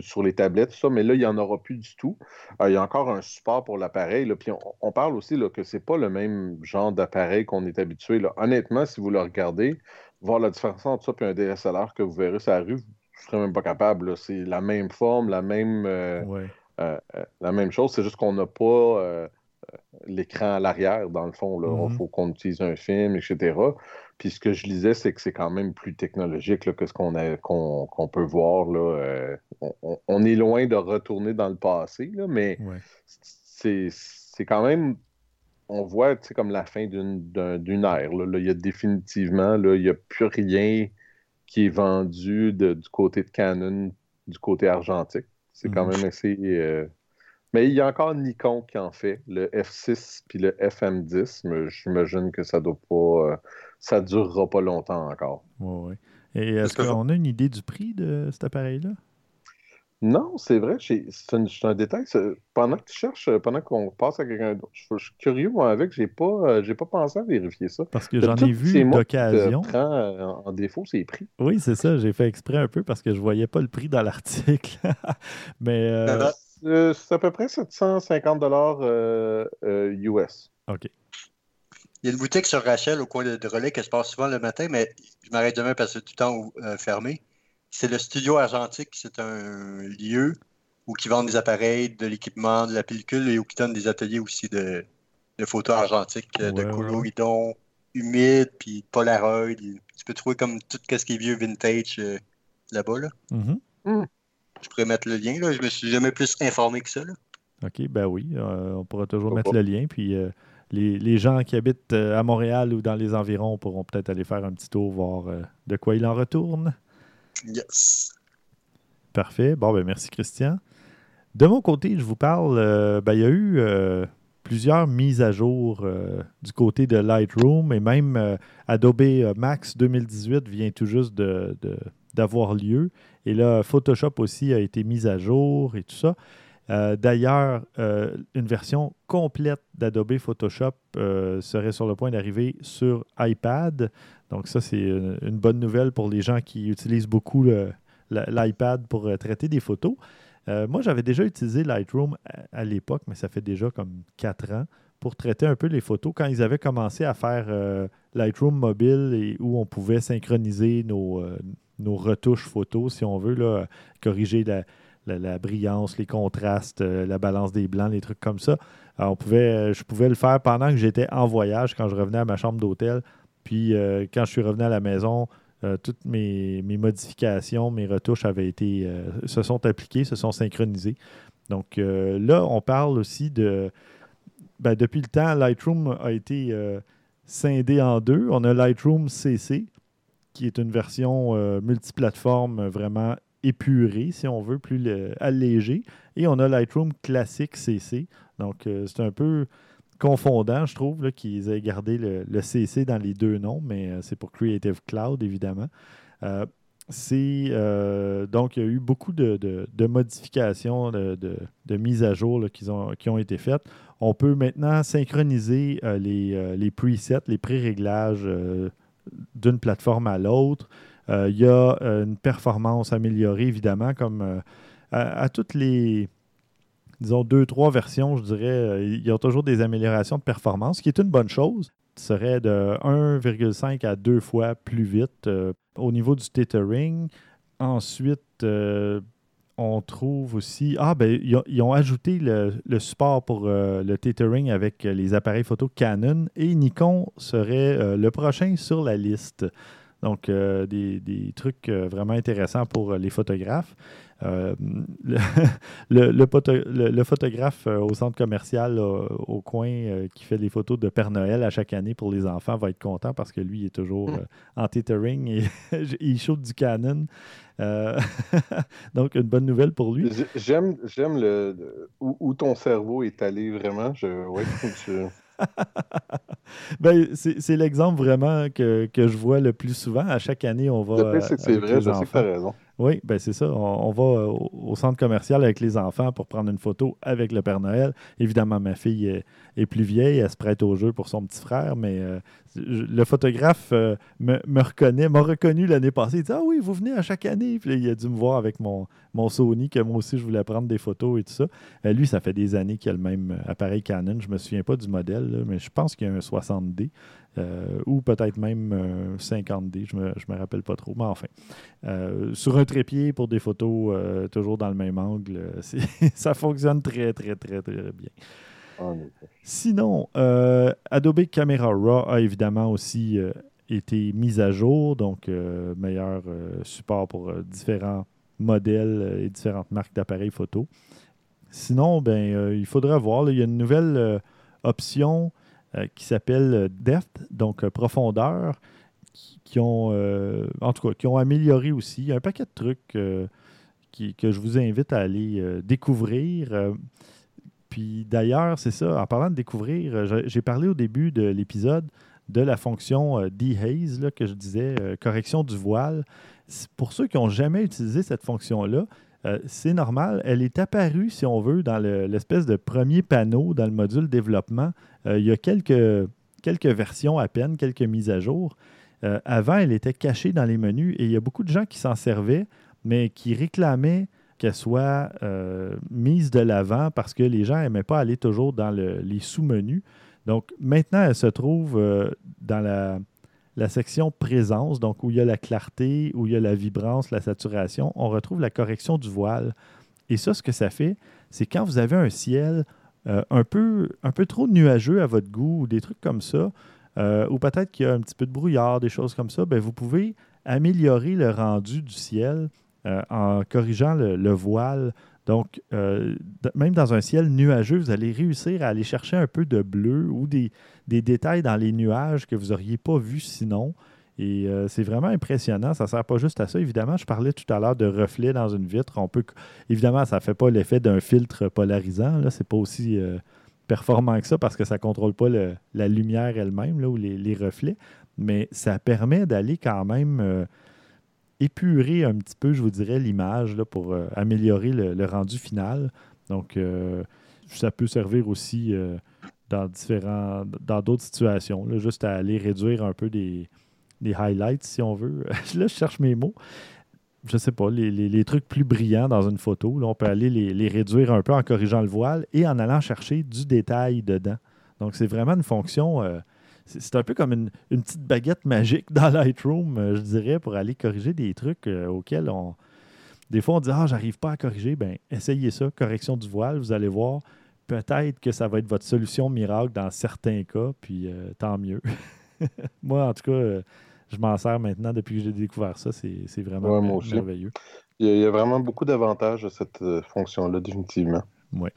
sur les tablettes, ça, mais là, il n'y en aura plus du tout. Euh, il y a encore un support pour l'appareil. Puis on, parle aussi là, que ce n'est pas le même genre d'appareil qu'on est habitué. Là. Honnêtement, si vous le regardez, voir la différence entre ça et un DSLR que vous verrez sur la rue, vous ne serez même pas capable. C'est la même forme, la même. Euh, euh, euh, la même chose, c'est juste qu'on n'a pas l'écran à l'arrière, dans le fond. Il mm-hmm. faut qu'on utilise un film, etc. Puis ce que je lisais, c'est que c'est quand même plus technologique que ce qu'on peut voir. Là. On, est loin de retourner dans le passé, mais c'est quand même. On voit comme la fin d'une ère. Là. Il y a définitivement, là, il n'y a plus rien qui est vendu du côté de Canon, du côté argentique. C'est quand mhm. même assez. Euh, mais il y a encore Nikon qui en fait, le F6 puis le FM10, mais j'imagine que ça doit pas. Euh, ça durera pas longtemps encore. Oui, oui. Et est-ce qu'on a une idée du prix de cet appareil-là? Non, c'est vrai, c'est un, détail. Pendant que tu cherches, pendant qu'on passe à quelqu'un d'autre, je, suis curieux, moi, avec, j'ai pas, euh, j'ai pas pensé à vérifier ça. Parce que j'en ai vu d'occasion. En, en défaut, c'est prix. Oui, c'est ça, j'ai fait exprès un peu parce que je voyais pas le prix dans l'article. <laughs> Mais. Euh, euh, c'est à peu près 750 dollars US. OK. Il y a une boutique sur Rachel au coin de, relais que je passe souvent le matin, mais je m'arrête demain parce que c'est tout le temps fermé c'est le studio argentique. C'est un lieu où ils vendent des appareils, de l'équipement, de la pellicule et où ils donnent des ateliers aussi de, photos argentiques, de colloïdons humides, puis Polaroid. Tu peux trouver comme tout ce qui est vieux vintage euh, là-bas. Là. Mm-hmm. Hmm. Je pourrais mettre le lien. Là. Je me suis jamais plus informé que ça. Là. OK, ben oui. Euh, on pourra toujours mettre le lien. Puis euh, les, les, gens qui habitent à Montréal ou dans les environs pourront peut-être aller faire un petit tour, voir de quoi il en retourne. Yes. Parfait. Bon, ben merci Christian. De mon côté, je vous parle, euh, ben, il y a eu euh, plusieurs mises à jour euh, du côté de Lightroom et même Adobe Max 2018 vient tout juste d'avoir lieu. Et là, Photoshop aussi a été mis à jour et tout ça. D'ailleurs, une version complète d'Adobe Photoshop serait sur le point d'arriver sur iPad. Donc ça, c'est une bonne nouvelle pour les gens qui utilisent beaucoup l'iPad pour euh, traiter des photos. Euh, moi, j'avais déjà utilisé Lightroom à, l'époque, mais ça fait déjà comme quatre ans, pour traiter un peu les photos. Quand ils avaient commencé à faire euh, Lightroom mobile et où on pouvait synchroniser nos, nos retouches photos, si on veut, corriger la, brillance, les contrastes, la balance des blancs, les trucs comme ça. on pouvait, je pouvais le faire pendant que j'étais en voyage, quand je revenais à ma chambre d'hôtel puis euh, quand je suis revenu à la maison, toutes mes, modifications, mes retouches avaient été, se sont appliquées, se sont synchronisées. Donc là, on parle aussi de. Ben, depuis le temps, Lightroom a été scindé en deux. On a Lightroom CC, qui est une version multiplateforme vraiment épurée, si on veut, plus allégée. Et on a Lightroom classique CC. Donc, c'est un peu confondant, je trouve, qu'ils aient gardé le, CC dans les deux noms, mais euh, c'est pour Creative Cloud, évidemment. Euh, c'est euh, donc il y a eu beaucoup de, modifications, de, mises à jour qui, ont, qui ont été faites. On peut maintenant synchroniser les, les, presets, les pré-réglages d'une plateforme à l'autre. il y a une performance améliorée, évidemment, comme à, toutes les, disons, deux, trois versions, je dirais, euh, il y a toujours des améliorations de performance, ce qui est une bonne chose. Ce serait de 1,5 à 2 fois plus vite euh, au niveau du tethering. Ensuite, euh, on trouve aussi. Ah, ben, ils ont, ajouté le, support pour le tethering avec les appareils photo Canon et Nikon serait le prochain sur la liste. Donc, des, des, trucs vraiment intéressants pour les photographes. Euh, <laughs> le, photographe euh, au centre commercial au coin euh, qui fait des photos de Père Noël à chaque année pour les enfants va être content parce que lui il est toujours hmm. en tethering et <laughs> il shoot du Canon. <laughs> donc une bonne nouvelle pour lui. J'aime j'aime le où, ton cerveau est allé vraiment. Je, <laughs> ben, c'est l'exemple vraiment que, que, je vois le plus souvent. À chaque année, on va. C'est vrai, je sais que tu as raison. Oui, ben c'est ça. On, va au, centre commercial avec les enfants pour prendre une photo avec le Père Noël. Évidemment, ma fille est, plus vieille, elle se prête au jeu pour son petit frère, mais euh, le photographe euh, me, reconnaît, m'a reconnu l'année passée. Il dit Ah oui, vous venez à chaque année. Puis il a dû me voir avec mon, mon Sony, que moi aussi je voulais prendre des photos et tout ça. Euh, lui, ça fait des années qu'il a le même appareil Canon. Je ne me souviens pas du modèle, mais je pense qu'il y a un 60D. Euh, ou peut-être même 50D, je ne me, je me, rappelle pas trop. Mais enfin, euh, sur un trépied pour des photos euh, toujours dans le même angle, <laughs> ça fonctionne très, très, très, très bien. Sinon, Adobe Camera Raw a évidemment aussi été mis à jour, donc meilleur support pour différents modèles et différentes marques d'appareils photo. Sinon, ben, il faudra voir, il y a une nouvelle option euh, qui s'appelle euh, Depth, donc euh, profondeur, qui, ont, en tout cas, qui ont amélioré aussi un paquet de trucs que je vous invite à aller découvrir. Puis d'ailleurs, c'est ça, en parlant de découvrir, j'ai parlé au début de l'épisode de la fonction dehaze que je disais, correction du voile. Pour ceux qui n'ont jamais utilisé cette fonction-là, c'est normal. Elle est apparue, si on veut, dans l'espèce de premier panneau dans le module développement euh, il y a quelques, versions à peine, quelques mises à jour. Euh, avant, elle était cachée dans les menus et il y a beaucoup de gens qui s'en servaient, mais qui réclamaient qu'elle soit euh, mise de l'avant parce que les gens n'aimaient pas aller toujours dans les sous-menus. Donc maintenant, elle se trouve dans la, la, section présence, donc où il y a la clarté, où il y a la vibrance, la saturation. On retrouve la correction du voile. Et ça, ce que ça fait, c'est quand vous avez un ciel euh, un, peu, trop nuageux à votre goût ou des trucs comme ça, euh, ou peut-être qu'il y a un petit peu de brouillard, des choses comme ça, ben vous pouvez améliorer le rendu du ciel euh, en corrigeant le, voile. Donc, même dans un ciel nuageux, vous allez réussir à aller chercher un peu de bleu ou des, des détails dans les nuages que vous n'auriez pas vus sinon. Et euh, c'est vraiment impressionnant. Ça ne sert pas juste à ça. Évidemment, je parlais tout à l'heure de reflets dans une vitre. On évidemment, ça ne fait pas l'effet d'un filtre polarisant. Ce n'est pas aussi euh, performant que ça parce que ça ne contrôle pas la lumière elle-même ou les, reflets. Mais ça permet d'aller quand même euh, épurer un petit peu, je vous dirais, l'image pour améliorer le, rendu final. Donc, ça peut servir aussi dans d'autres situations, juste à aller réduire un peu des highlights, si on veut. <laughs> là, je cherche mes mots. Je sais pas, les, trucs plus brillants dans une photo. Là, on peut aller les, réduire un peu en corrigeant le voile et en allant chercher du détail dedans. Donc, c'est vraiment une fonction. Euh, c'est un peu comme une, petite baguette magique <laughs> dans Lightroom, euh, je dirais, pour aller corriger des trucs euh, auxquels on. Des fois, on dit Ah, j'arrive pas à corriger. Ben, essayez ça, correction du voile. Vous allez voir, peut-être que ça va être votre solution miracle dans certains cas, puis tant mieux. <laughs> Moi, en tout cas, je m'en sers maintenant depuis que j'ai découvert ça. C'est vraiment merveilleux. Il y, a, vraiment beaucoup d'avantages à cette euh, fonction-là, définitivement. Oui.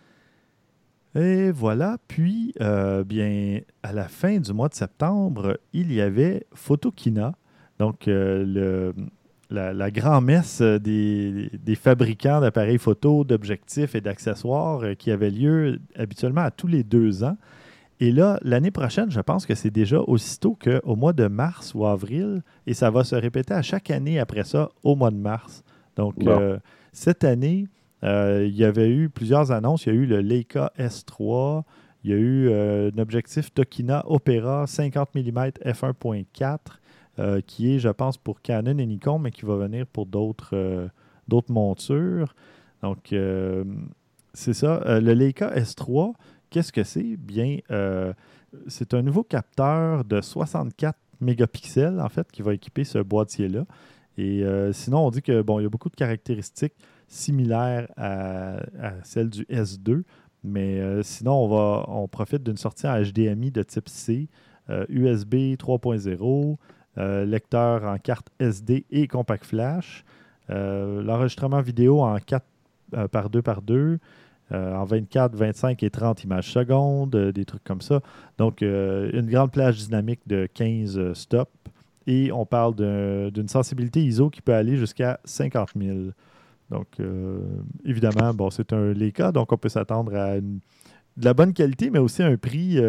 Et voilà. Puis, euh, bien, à la fin du mois de septembre, il y avait Photokina, donc euh, le, la, grand-messe des, des, fabricants d'appareils photo, d'objectifs et d'accessoires qui avait lieu habituellement à tous les deux ans. Et là, l'année prochaine, je pense que c'est déjà aussitôt qu'au mois de mars ou avril, et ça va se répéter à chaque année après ça, au mois de mars. Donc, euh, cette année, euh, il y avait eu plusieurs annonces. Il y a eu le Leica S3, il y a eu euh, un objectif Tokina Opera 50 mm f1.4, qui est, je pense, pour Canon et Nikon, mais qui va venir pour d'autres d'autres montures. Donc, c'est ça. le Leica S3, Qu'est-ce que c'est? Bien, euh, c'est un nouveau capteur de 64 mégapixels, en fait, qui va équiper ce boîtier-là. Et euh, sinon, on dit que bon, il y a beaucoup de caractéristiques similaires à, celles du S2, mais euh, sinon, on, va, on profite d'une sortie en HDMI de type C, USB 3.0, lecteur en carte SD et compact flash, l'enregistrement vidéo en 4 par 2 par 2, euh, en 24, 25 et 30 images secondes, euh, des trucs comme ça. Donc, euh, une grande plage dynamique de 15 stops. Et on parle d'une sensibilité ISO qui peut aller jusqu'à 50 000. Donc, évidemment, bon, c'est un Leica, donc on peut s'attendre à de la bonne qualité, mais aussi un prix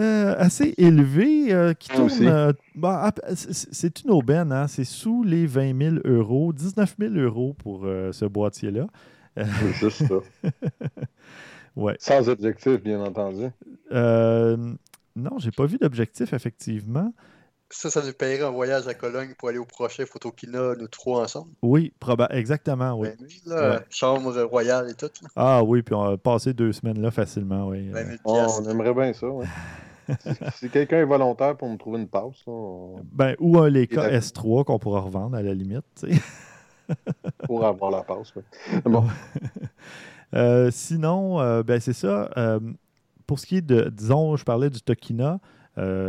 assez élevé qui tourne. Bah, c'est une aubaine, hein? c'est sous les 20 000 euros, 19 000 euros pour ce boîtier-là. Juste ça. <laughs> ouais. Sans objectif, bien entendu. Euh, non, j'ai pas vu d'objectif, effectivement. Ça, ça nous paierait un voyage à Cologne pour aller au prochain Photokina, nous trois ensemble. Oui, exactement, oui. Ben chambre royale et tout. Ah oui, puis on a passé deux semaines là facilement, oui. Ben, on aimerait bien ça, oui. <laughs> si, quelqu'un est volontaire pour me trouver une passe. Ben, ou un Leica S3 qu'on pourra revendre à la limite. <laughs> Pour avoir la passe. Bon. <laughs> Euh, sinon, euh, ben c'est ça. Euh, pour ce qui est de, disons, je parlais du Tokina,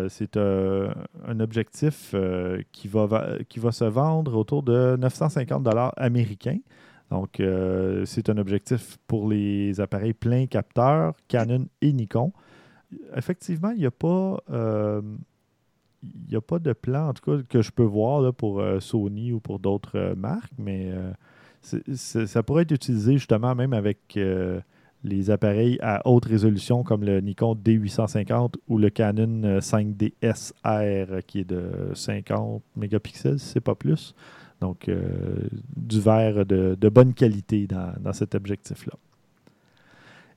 c'est un objectif qui, va, qui va se vendre autour de 950 dollars américains. Donc, c'est un objectif pour les appareils plein capteurs Canon et Nikon. Effectivement, il n'y a pas il n'y a pas de plan, en tout cas, que je peux voir pour euh, Sony ou pour d'autres euh, marques, mais euh, ça pourrait être utilisé justement même avec les appareils à haute résolution comme le Nikon D850 ou le Canon 5DSR qui est de 50 mégapixels, si ce n'est pas plus. Donc, du verre de, bonne qualité dans cet objectif-là.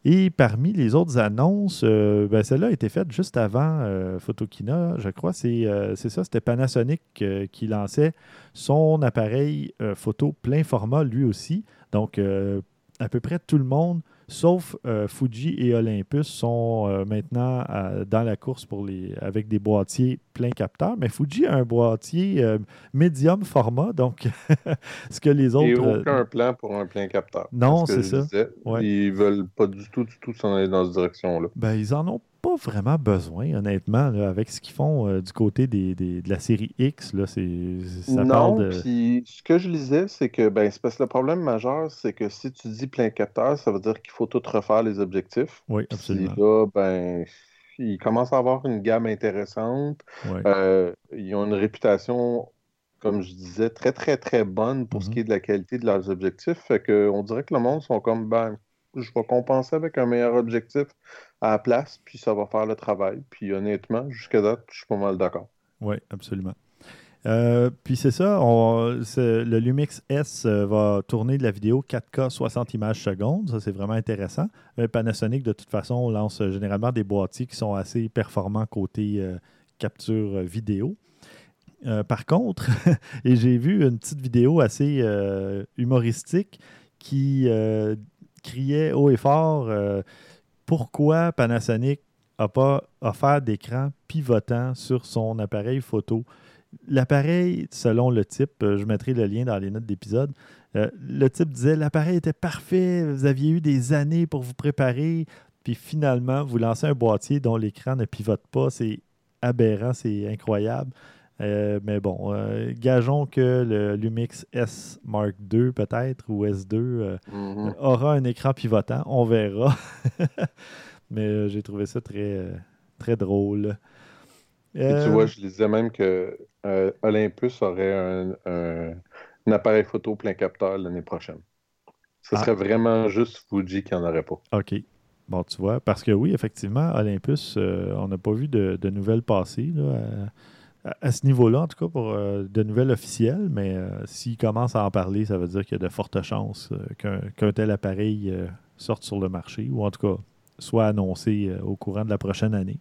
Et parmi les autres annonces, euh, ben, celle-là a été faite juste avant euh, Photokina, je crois. C'est euh, ça, c'était Panasonic qui lançait son appareil photo plein format lui aussi. Donc, à peu près tout le monde sauf Fuji et Olympus sont maintenant dans la course pour les, avec des boîtiers plein capteur. Mais Fuji a un boîtier médium format, donc <laughs> ce que les autres. N'y a aucun plan pour un plein capteur. Non, c'est ça. Ils ne veulent pas du tout, du tout s'en aller dans cette direction-là. Ben, ils en ont pas vraiment besoin, honnêtement, avec ce qu'ils font euh, du côté des, de la série X. Là, c'est, ça non, puis ce que je lisais, c'est que ben, c'est parce que le problème majeur, c'est que si tu dis plein capteur, ça veut dire qu'il faut tout refaire les objectifs. Oui, absolument. là, ben, ils commencent à avoir une gamme intéressante. Euh, ils ont une réputation comme je disais, très, très, très bonne pour ce mm-hmm. qui est de la qualité de leurs objectifs. Fait que on dirait que le monde sont comme, ben, je vais compenser avec un meilleur objectif à la place, puis ça va faire le travail. Puis honnêtement, jusqu'à date, je suis pas mal d'accord. Oui, absolument. Euh, puis c'est ça, le Lumix S euh, va tourner de la vidéo 4K 60 images secondes. Ça, c'est vraiment intéressant. Euh, Panasonic, de toute façon, lance généralement des boîtiers qui sont assez performants côté capture vidéo. par contre, <laughs> j'ai vu une petite vidéo assez humoristique qui criait haut et fort pourquoi Panasonic n'a pas offert d'écran pivotant sur son appareil photo. L'appareil, selon le type, euh, je mettrai le lien dans les notes d'épisode, euh, le type disait l'appareil était parfait, vous aviez eu des années pour vous préparer, puis finalement, vous lancez un boîtier dont l'écran ne pivote pas, c'est aberrant, c'est incroyable. Euh, mais bon, euh, gageons que le Lumix S Mark II peut-être ou S2 euh, Mhm. aura un écran pivotant. On verra. <laughs> mais j'ai trouvé ça très, très drôle. Euh, tu vois, je disais même que euh, Olympus aurait un, un- un appareil photo plein capteur l'année prochaine. Ce Ah. serait vraiment juste Fuji qui n'en aurait pas. OK. Bon, tu vois, parce que oui, effectivement, Olympus, euh, on n'a pas vu de, de nouvelles passer là, à, ce niveau-là, en tout cas, pour euh, de nouvelles officielles, mais euh, s'ils commencent à en parler, ça veut dire qu'il y a de fortes chances euh, qu'un tel appareil euh, sorte sur le marché, ou en tout cas soit annoncé euh, au courant de la prochaine année.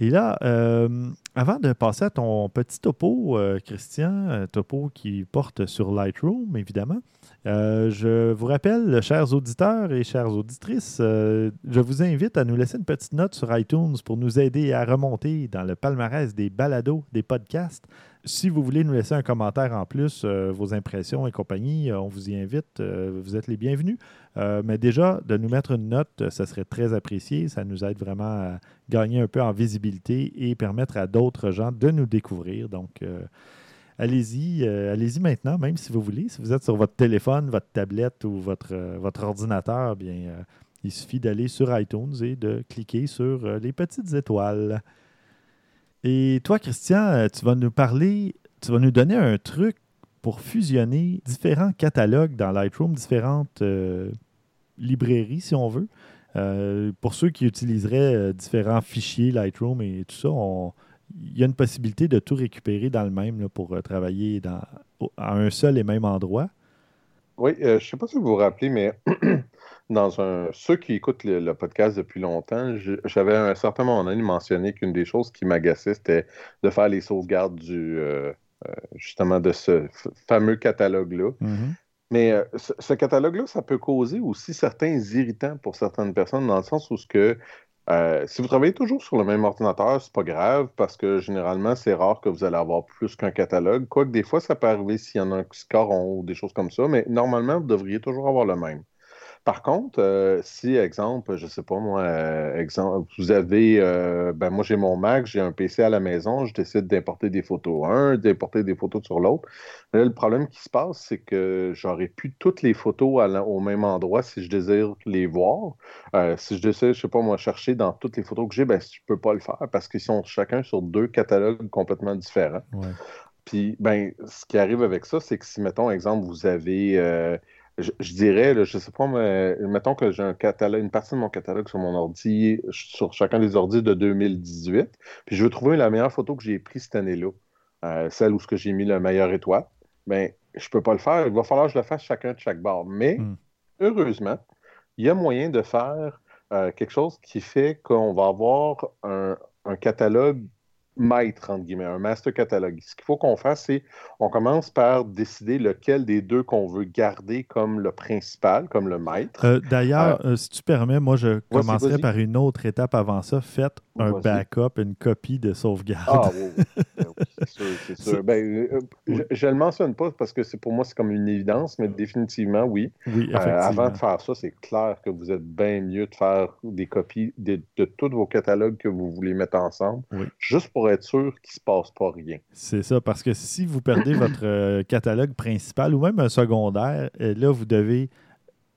Et là, euh, avant de passer à ton petit topo, euh, Christian, euh, topo qui porte sur Lightroom, évidemment, je vous rappelle, chers auditeurs et chères auditrices, je vous invite à nous laisser une petite note sur iTunes pour nous aider à remonter dans le palmarès des balados, des podcasts. Si vous voulez nous laisser un commentaire en plus, vos impressions et compagnie, on vous y invite. vous êtes les bienvenus. Euh, mais déjà, de nous mettre une note, euh, ça serait très apprécié. Ça nous aide vraiment à gagner un peu en visibilité et permettre à d'autres gens de nous découvrir. Donc, euh, allez-y, allez-y maintenant, même si vous voulez. Si vous êtes sur votre téléphone, votre tablette ou votre, votre ordinateur, bien, il suffit d'aller sur iTunes et de cliquer sur les petites étoiles. Et toi, Christian, tu vas nous parler, tu vas nous donner un truc pour fusionner différents catalogues dans Lightroom, différentes librairies, si on veut. Euh, pour ceux qui utiliseraient euh, différents fichiers Lightroom et tout ça, il y a une possibilité de tout récupérer dans le même là, pour euh, travailler dans, à un seul et même endroit. Oui, euh, je ne sais pas si vous vous rappelez, mais <clears throat> dans un ceux qui écoutent le, le podcast depuis longtemps, j'avais à un certain moment donné mentionné qu'une des choses qui m'agaçait, c'était de faire les sauvegardes du euh, justement de ce fameux catalogue-là. Mais euh, ce, catalogue-là, ça peut causer aussi certains irritants pour certaines personnes, dans le sens où ce que euh, si vous travaillez toujours sur le même ordinateur, c'est pas grave parce que généralement, c'est rare que vous allez avoir plus qu'un catalogue. Quoique des fois, ça peut arriver s'il y en a un qui se ou des choses comme ça, mais normalement, vous devriez toujours avoir le même. Par contre, euh, si, exemple, je sais pas moi, euh, exemple, vous avez, euh, ben moi j'ai mon Mac, j'ai un PC à la maison, je décide d'importer des photos un, d'importer des photos sur l'autre. Là, le problème qui se passe, c'est que j'aurais plus toutes les photos à la- au même endroit si je désire les voir. Euh, si je décide, je sais pas moi, chercher dans toutes les photos que j'ai, ben je peux pas le faire parce qu'ils sont chacun sur deux catalogues complètement différents. Ouais. Puis, ben, ce qui arrive avec ça, c'est que si, mettons, exemple, vous avez, je, je dirais, là, je sais pas, mais mettons que j'ai un catalogue, une partie de mon catalogue sur mon ordi, sur chacun des ordis de 2018, puis je veux trouver la meilleure photo que j'ai prise cette année-là, euh, celle où ce que j'ai mis le meilleur étoile, ben, je peux pas le faire. Il va falloir que je le fasse chacun de chaque barre. Mais, Mm. heureusement, il y a moyen de faire euh, quelque chose qui fait qu'on va avoir un, un catalogue maître, entre guillemets, un master catalogue. Ce qu'il faut qu'on fasse, c'est on commence par décider lequel des deux qu'on veut garder comme le principal, comme le maître. Euh, D'ailleurs, euh, si tu permets, moi, je commencerai par une autre étape avant ça. Faites un backup, une copie de sauvegarde. Ah oui, oui. C'est sûr. Ben, euh, je, je le mentionne pas parce que c'est pour moi c'est comme une évidence, mais définitivement oui. oui, Euh, avant de faire ça, c'est clair que vous êtes bien mieux de faire des copies de, de tous vos catalogues que vous voulez mettre ensemble, Oui. juste pour être sûr qu'il se passe pas rien. C'est ça, parce que si vous perdez votre euh, catalogue principal ou même un secondaire, là, vous devez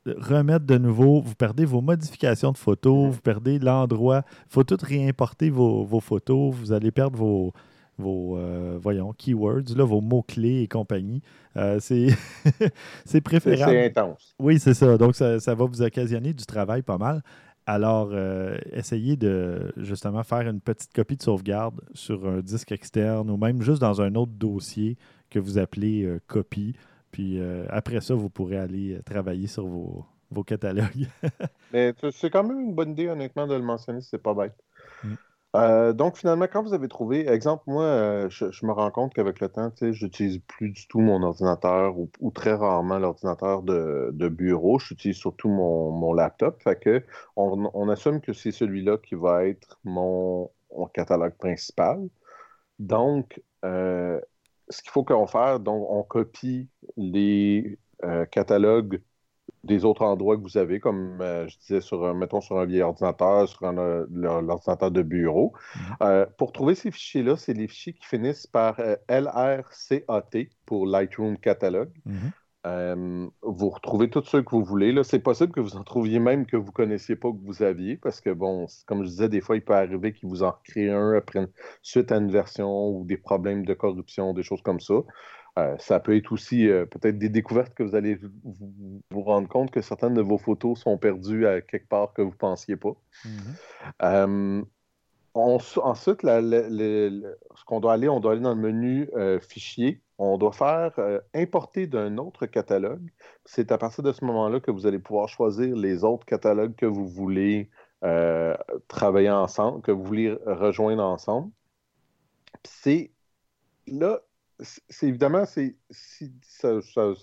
remettre de nouveau, vous perdez vos modifications de photos, vous perdez l'endroit, il faut tout réimporter vos, vos photos, vous allez perdre vos, vos euh, voyons, keywords, là, vos mots-clés et compagnie. Euh, <laughs> c'est préférable. c'est intense. Oui, c'est ça. Donc, ça, ça va vous occasionner du travail pas mal. Alors, euh, essayez de justement faire une petite copie de sauvegarde sur un disque externe ou même juste dans un autre dossier que vous appelez copie. Puis après ça, vous pourrez aller travailler sur vos, vos catalogues. <laughs> Mais c'est quand même une bonne idée, honnêtement, de le mentionner, c'est pas bête. Mm. Euh, donc, finalement, quand vous avez trouvé, exemple, moi, euh, je, me rends compte qu'avec le temps, tu sais, j'utilise plus du tout mon ordinateur ou, très rarement l'ordinateur de, bureau. J'utilise surtout mon, mon laptop. Fait on, assume que c'est celui-là qui va être mon, catalogue principal. Donc, euh, ce qu'il faut qu'on fasse, donc, on copie les catalogues des autres endroits que vous avez, comme je disais, sur, mettons sur un vieil ordinateur, sur l'ordinateur de bureau. Mhm. pour trouver ces fichiers-là, c'est les fichiers qui finissent par LRCAT pour Lightroom Catalog. Mhm. Euh, vous retrouvez tous ceux que vous voulez. C'est possible que vous en trouviez même que vous ne connaissiez pas que vous aviez, parce que, bon, comme je disais, des fois, il peut arriver qu'ils vous en créent un après suite à une version ou des problèmes de corruption, des choses comme ça. Euh, ça peut être aussi euh, peut-être des découvertes que vous allez vous, rendre compte que certaines de vos photos sont perdues à quelque part que vous ne pensiez pas. Mm-hmm. ensuite, ce qu'on doit aller, on doit aller dans le menu fichier on doit faire euh, importer d'un autre catalogue. C'est à partir de ce moment-là que vous allez pouvoir choisir les autres catalogues que vous voulez euh, travailler ensemble, que vous voulez rejoindre ensemble. C'est là, c'est évidemment, c'est, si, ça,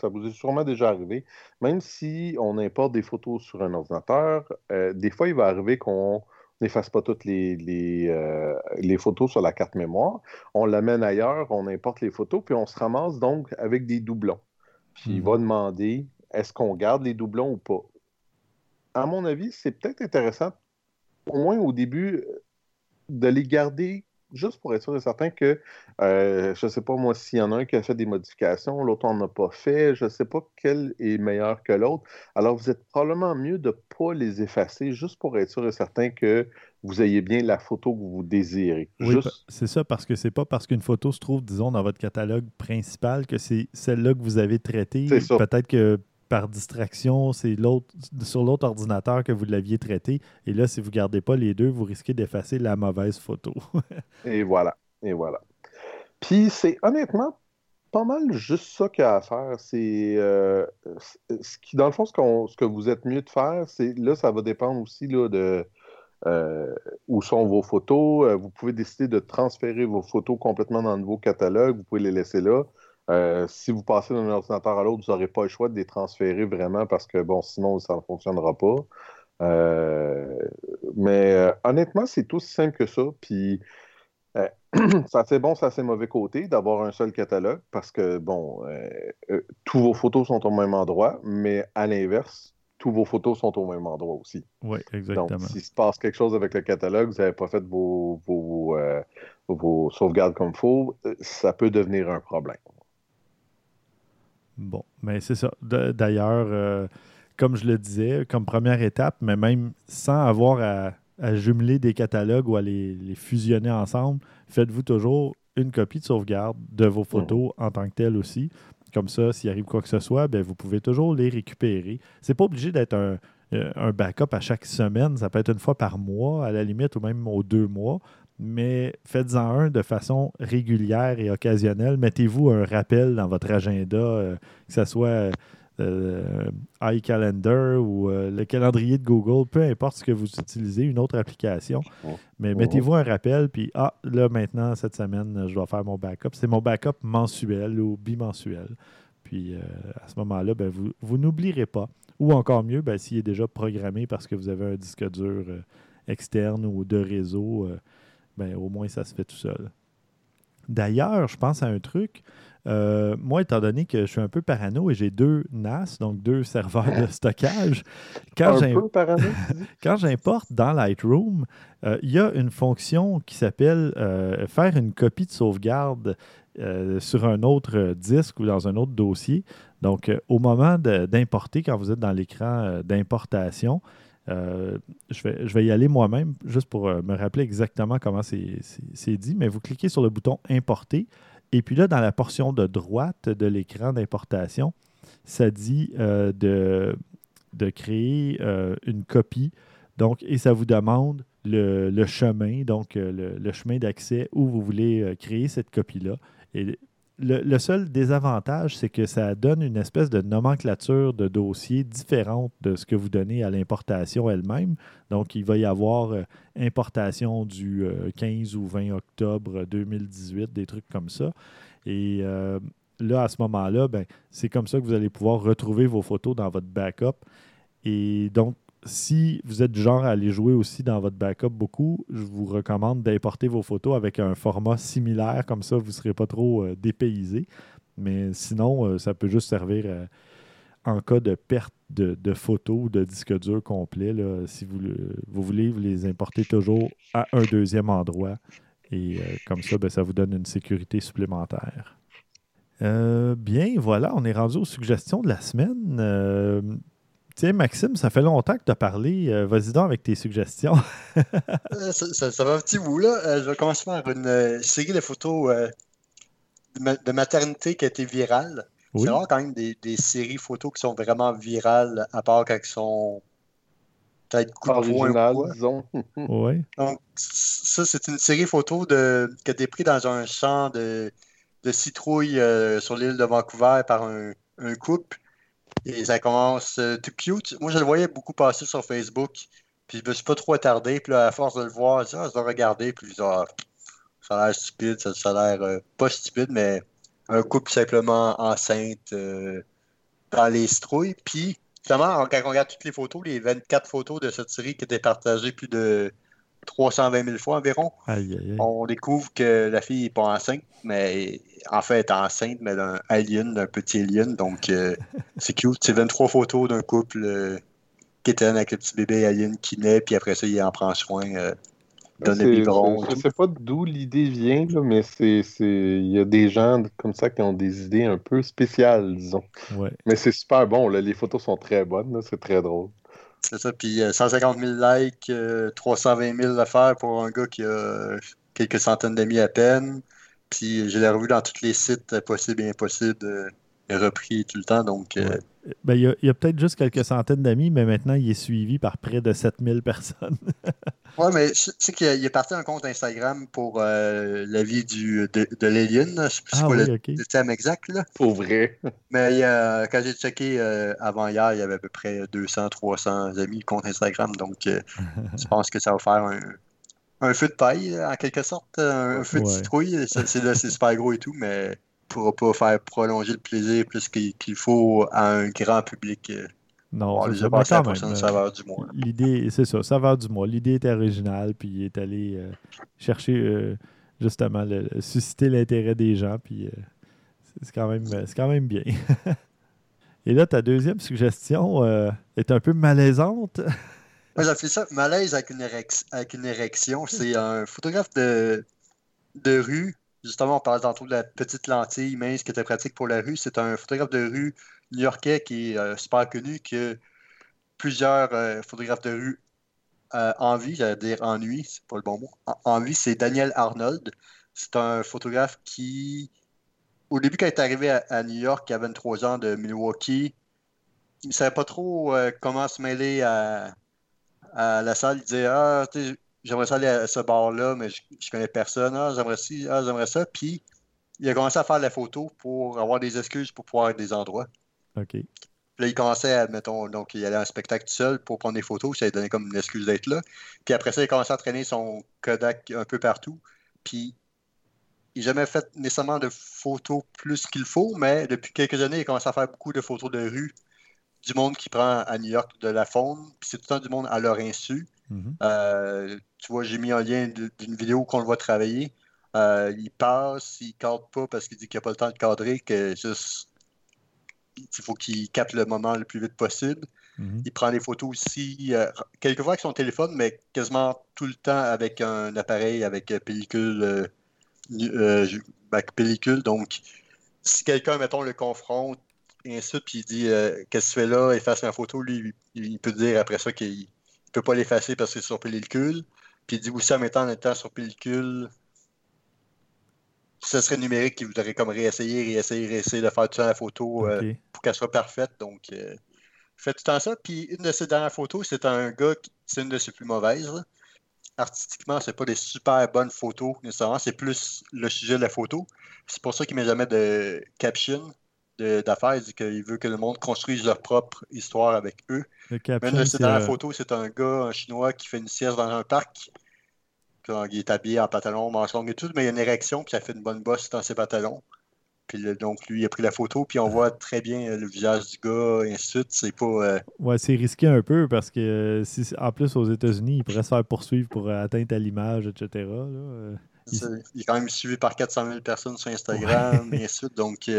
vous est sûrement déjà arrivé, même si on importe des photos sur un ordinateur, euh, des fois, il va arriver qu'on n'efface pas toutes les, euh, les, photos sur la carte mémoire. On l'amène ailleurs, on importe les photos, puis on se ramasse donc avec des doublons. Puis il mhm. va demander est-ce qu'on garde les doublons ou pas? À mon avis, c'est peut-être intéressant, au moins au début, de les garder juste pour être sûr et certain que, euh, je ne sais pas moi, s'il y en a un qui a fait des modifications, l'autre n'en a pas fait, je ne sais pas quel est meilleur que l'autre. Alors, vous êtes probablement mieux de ne pas les effacer juste pour être sûr et certain que vous ayez bien la photo que vous désirez. Oui, c'est ça, parce que c'est pas parce qu'une photo se trouve, disons, dans votre catalogue principal que c'est celle-là que vous avez traitée. Peut-être que par distraction, c'est sur l'autre ordinateur que vous l'aviez traité. Et là, si vous ne gardez pas les deux, vous risquez d'effacer la mauvaise photo. <laughs> et voilà. Et voilà. Puis c'est honnêtement pas mal juste ça qu'il y a à faire. C'est euh, dans le fond, ce, que vous êtes mieux de faire, c'est là, ça va dépendre aussi là, de euh, où sont vos photos. Euh, vous pouvez décider de transférer vos photos complètement dans un nouveau catalogue. Vous pouvez les laisser là. Euh, si vous passez d'un ordinateur à l'autre, vous n'aurez pas le choix de les transférer vraiment parce que, bon, sinon, ça ne fonctionnera pas. Euh, mais euh, honnêtement, c'est aussi simple que ça. Puis, <clears throat> ça c'est bon, ça c'est mauvais côté d'avoir un seul catalogue parce que, bon, tous vos photos sont au même endroit, mais à l'inverse, tous vos photos sont au même endroit aussi. Oui, exactement. Donc, s'il se passe quelque chose avec le catalogue, vous n'avez pas fait vos, vos, vos sauvegardes comme il faut, ça peut devenir un problème. Bon, mais c'est ça. D'ailleurs, euh, comme je le disais, comme première étape, mais même sans avoir à, jumeler des catalogues ou à les, fusionner ensemble, faites-vous toujours une copie de sauvegarde de vos photos en tant que telles aussi. Comme ça, s'il arrive quoi que ce soit, ben, vous pouvez toujours les récupérer. C'est pas obligé d'être un, euh, un, backup à chaque semaine. Ça peut être une fois par mois, à la limite, ou même aux deux mois mais faites-en un de façon régulière et occasionnelle. Mettez-vous un rappel dans votre agenda, euh, que ce soit euh, iCalendar ou euh, le calendrier de Google, peu importe ce que vous utilisez, une autre application. Mais mettez-vous un rappel, puis ah, là maintenant, cette semaine, je dois faire mon backup. C'est mon backup mensuel ou bimensuel. Puis à ce moment-là, ben, vous, vous n'oublierez pas. Ou encore mieux, ben, s'il est déjà programmé parce que vous avez un disque dur externe ou de réseau ben, au moins ça se fait tout seul. D'ailleurs, je pense à un truc. Euh, moi, étant donné que je suis un peu parano et j'ai deux NAS, donc deux serveurs de <laughs> stockage, <laughs> quand j'importe dans Lightroom, euh, il y a une fonction qui s'appelle euh, faire une copie de sauvegarde sur un autre disque ou dans un autre dossier. Donc, au moment d'importer, quand vous êtes dans l'écran d'importation, euh, je, vais, y aller moi-même juste pour euh, me rappeler exactement comment c'est dit, mais vous cliquez sur le bouton Importer et puis là, dans la portion de droite de l'écran d'importation, ça dit euh, de, créer une copie. Donc, et ça vous demande le, chemin, donc le, chemin d'accès où vous voulez créer cette copie-là. Le, seul désavantage, c'est que ça donne une espèce de nomenclature de dossier différente de ce que vous donnez à l'importation elle-même. Donc, il va y avoir euh, importation du 15 euh, ou 20 octobre 2018, des trucs comme ça. Et euh, là, à ce moment-là, ben, c'est comme ça que vous allez pouvoir retrouver vos photos dans votre backup. Et donc, si vous êtes du genre à aller jouer aussi dans votre backup beaucoup, je vous recommande d'importer vos photos avec un format similaire, comme ça vous ne serez pas trop euh, dépaysé. Mais sinon, euh, ça peut juste servir en cas de perte de, photos ou de disque dur complet. Si vous, voulez, vous les importez toujours à un deuxième endroit. Et euh, comme ça, ben, ça vous donne une sécurité supplémentaire. Euh, bien, voilà, on est rendu aux suggestions de la semaine. Euh, tiens, Maxime, ça fait longtemps que tu as parlé. Vas-y donc avec tes suggestions. <laughs> ça, ça, va un petit bout, là. je vais commencer par une série de photos de maternité qui a été virale. C'est rare quand même des, séries photos qui sont vraiment virales, à part quand elles sont peut-être originales, disons. <laughs> oui. Donc, ça, c'est une série photo de, qui a été prise dans un champ de, de citrouilles euh, sur l'île de Vancouver par un, couple. Et ça commence euh, tout cute. Moi, je le voyais beaucoup passer sur Facebook. Puis je me suis pas trop attardé. Puis à force de le voir, je ah, je vais regarder. Puis ah, ça a l'air stupide. Ça, ça a l'air euh, pas stupide, mais un couple simplement enceinte euh, dans les strouilles. Puis, justement, quand on regarde toutes les photos, les 24 photos de cette série qui étaient partagées plus de 320 000 fois environ, on découvre que la fille n'est pas enceinte, mais en fait, elle est enceinte, mais d'un alien, d'un petit alien. Donc, euh, <laughs> c'est cute. C'est 23 photos d'un couple euh, qui était avec le petit bébé alien qui naît, puis après ça, il en prend soin. Je ne sais pas d'où l'idée vient, mais c'est il y a des gens comme ça qui ont des idées un peu spéciales, disons. Mais c'est super bon, là. les photos sont très bonnes, c'est très drôle. C'est ça, puis 150 000 likes, 320 000 affaires pour un gars qui a quelques centaines d'amis à peine. Puis je l'ai revu dans tous les sites possibles et impossibles, euh, repris tout le temps, donc... Euh, ben, il y a, peut-être juste quelques centaines d'amis, mais maintenant, il est suivi par près de 7000 personnes. <laughs> oui, mais tu sais qu'il est parti un compte Instagram pour euh, la vie du, de, de l'alien. Je sais ah, pas le, thème exact. Là. Pour vrai. <laughs> Mais quand j'ai checké euh, avant hier, il y avait à peu près 200, 300 amis compte Instagram. Donc, euh, <laughs> je pense que ça va faire un, un feu de paille, en quelque sorte. Un, feu de citrouille. C'est super gros et tout, mais pourra pas faire prolonger le plaisir plus qu'il faut à un grand public. Euh, non, c'est ça. Euh, du mois. L'idée, c'est ça, saveur du mois. L'idée est originale, puis il est allé euh, chercher justement le, susciter l'intérêt des gens, puis c'est quand même quand même bien. <laughs> Et là, ta deuxième suggestion est un peu malaisante. Moi, fait ça malaise avec une, avec une érection. C'est un photographe de, de rue Justement, on parle tantôt de la petite lentille mince qui était pratique pour la rue. C'est un photographe de rue new-yorkais qui est euh, super connu, que plusieurs euh, photographes de rue euh, envie, j'allais dire ennui, c'est pas le bon mot. envie, c'est Daniel Arnold. C'est un photographe qui, au début, quand il est arrivé à, New York, il a 23 ans de Milwaukee, il ne savait pas trop comment se mêler à, à la salle. Il disait Ah, j'aimerais ça aller à ce bar-là, mais je, ne connais personne. Ah, j'aimerais ah, j'aimerais ça. Puis, il a commencé à faire la photo pour avoir des excuses pour pouvoir être des endroits. OK. Puis là, il commençait à, mettons, donc il allait à un spectacle tout seul pour prendre des photos, ça lui donnait comme une excuse d'être là. Puis après ça, il a commencé à traîner son Kodak un peu partout. Puis il n'a jamais fait nécessairement de photos plus qu'il faut, mais depuis quelques années, il a commencé à faire beaucoup de photos de rue, du monde qui prend à New York de la faune, puis c'est tout le temps du monde à leur insu. Mhm. Euh, tu vois, j'ai mis un lien d'une vidéo qu'on le voit travailler. Euh, il passe, il cadre pas parce qu'il dit qu'il n'a pas le temps de cadrer, que juste il faut qu'il capte le moment le plus vite possible. Mhm. Il prend des photos aussi, euh, quelquefois avec son téléphone, mais quasiment tout le temps avec un appareil avec pellicule, ben, pellicule. Donc, si quelqu'un, mettons, le confronte, et ainsi, puis il dit Qu'est-ce que tu fais là Efface ma photo, lui, il peut dire après ça qu'il peut pas l'effacer parce que c'est sur pellicule. Puis dit aussi en mettant en étant sur pellicule, ce serait numérique, il voudrait comme réessayer, réessayer, réessayer de faire tout ça la photo euh, pour qu'elle soit parfaite. Donc, euh, fait tout le temps ça. Puis une de ses dernières photos, c'est un gars, c'est une de ses plus mauvaises. Artistiquement, c'est pas des super bonnes photos nécessairement, c'est plus le sujet de la photo. C'est pour ça qu'il met jamais de caption d'affaires. Il dit qu'il veut que le monde construise leur propre histoire avec eux. Le Même dans la photo, c'est un gars, un chinois, qui fait une sieste dans un parc. il est habillé en pantalon, manche longue et tout, mais il y a une érection, puis ça fait une bonne bosse dans ses pantalons. Puis donc, lui, il a pris la photo, puis on voit très bien euh, le visage du gars, et ainsi de suite. C'est pas. Euh, ouais, c'est risqué un peu parce que, euh, si, en plus, aux États-Unis, il pourrait se faire poursuivre pour atteinte à l'image, etc. il... est quand même suivi par 400 000 personnes sur Instagram, et ainsi de suite. Donc,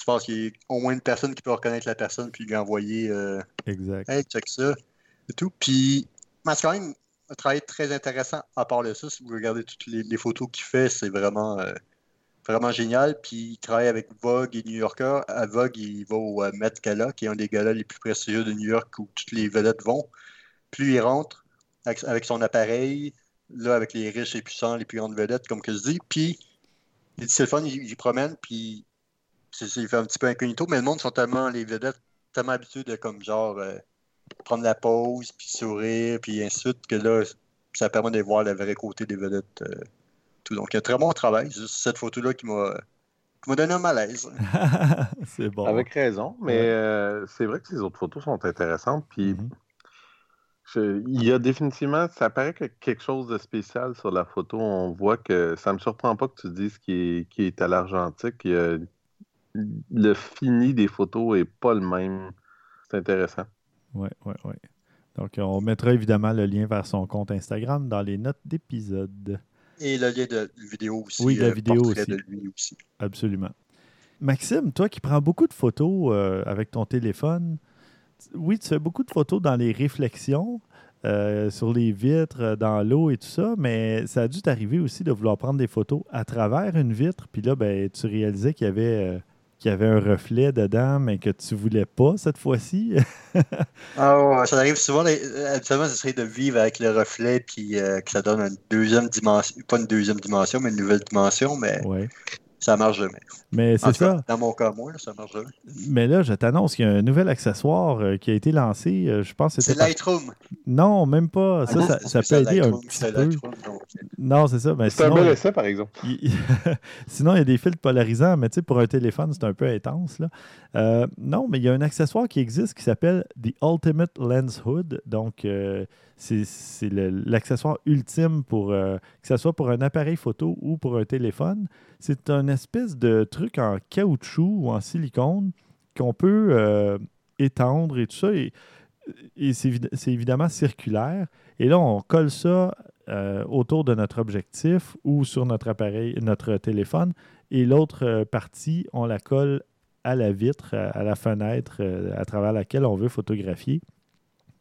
tu penses qu'il y a au moins une personne qui peut reconnaître la personne puis lui envoyer euh, Exact. Hey, check ça et tout. Puis, c'est quand même un travail très intéressant à part de ça. Si vous regardez toutes les, les photos qu'il fait, c'est vraiment, euh, vraiment génial. Puis, il travaille avec Vogue et New Yorker. À Vogue, il va au euh, Met Gala, qui est un des galas les plus prestigieux de New York où toutes les vedettes vont. Puis, il rentre avec, avec son appareil, là, avec les riches et puissants, les plus grandes vedettes, comme que je dis. Puis, il dit c'est le fun, il, il promène, puis il fait un petit peu incognito, mais le monde sont tellement, les vedettes, tellement habitués de comme genre euh, prendre la pause, puis sourire, puis ainsi de suite, que là, ça permet de voir le vrai côté des vedettes. euh, tout. Donc, il y a un très bon travail. C'est juste cette photo-là qui m'a, qui m'a donné un malaise. <laughs> c'est bon. Avec raison, mais Ouais. euh, c'est vrai que ces autres photos sont intéressantes. Puis Mhm. je- il y a définitivement, ça paraît qu'il y a quelque chose de spécial sur la photo. On voit que ça me surprend pas que tu dises qu'il est, qu'il est à l'argentique. Il y a- Le fini des photos est pas le même. C'est intéressant. Oui, oui, oui. Donc, on mettra évidemment le lien vers son compte Instagram dans les notes d'épisode. Et le lien de vidéo aussi. Oui, la euh, vidéo aussi. de lui aussi. Absolument. Maxime, toi qui prends beaucoup de photos euh, avec ton téléphone, oui, tu fais beaucoup de photos dans les réflexions, euh, sur les vitres, euh, dans l'eau et tout ça, mais ça a dû t'arriver aussi de vouloir prendre des photos à travers une vitre, puis là, ben, tu réalisais qu'il y avait, euh, qu'il y avait un reflet dedans, mais que tu voulais pas cette fois-ci? <laughs> Ah ouais, ça arrive souvent. euh, Habituellement, ce serait de vivre avec le reflet puis euh, que ça donne une deuxième dimension. Pas une deuxième dimension, mais une nouvelle dimension, mais ouais. Ça marche jamais. Mais c'est cas, ça. dans mon cas, moi, là, ça marche jamais. Mais là, je t'annonce qu'il y a un nouvel accessoire euh, qui a été lancé. euh, je pense que C'est par- Lightroom. Non, même pas. Ça, Ah, ça, c'est ça peut aider un Lightroom, petit c'est peu. Lightroom, donc, Non, c'est ça. C'est un sinon, bel essai, par exemple. <laughs> il- sinon, il y a des filtres polarisants, mais tu sais, pour un téléphone, c'est un peu intense. Là. Euh, non, mais il y a un accessoire qui existe qui s'appelle The Ultimate Lens Hood. Donc, euh, c'est l'accessoire ultime pour euh, que ce soit pour un appareil photo ou pour un téléphone. C'est un espèce de truc en caoutchouc ou en silicone qu'on peut euh, étendre et tout ça. Et, et c'est évid- c'est évidemment circulaire. Et là, on colle ça euh, autour de notre objectif ou sur notre appareil, notre téléphone. Et l'autre partie, on la colle à la vitre, à, la fenêtre à travers laquelle on veut photographier.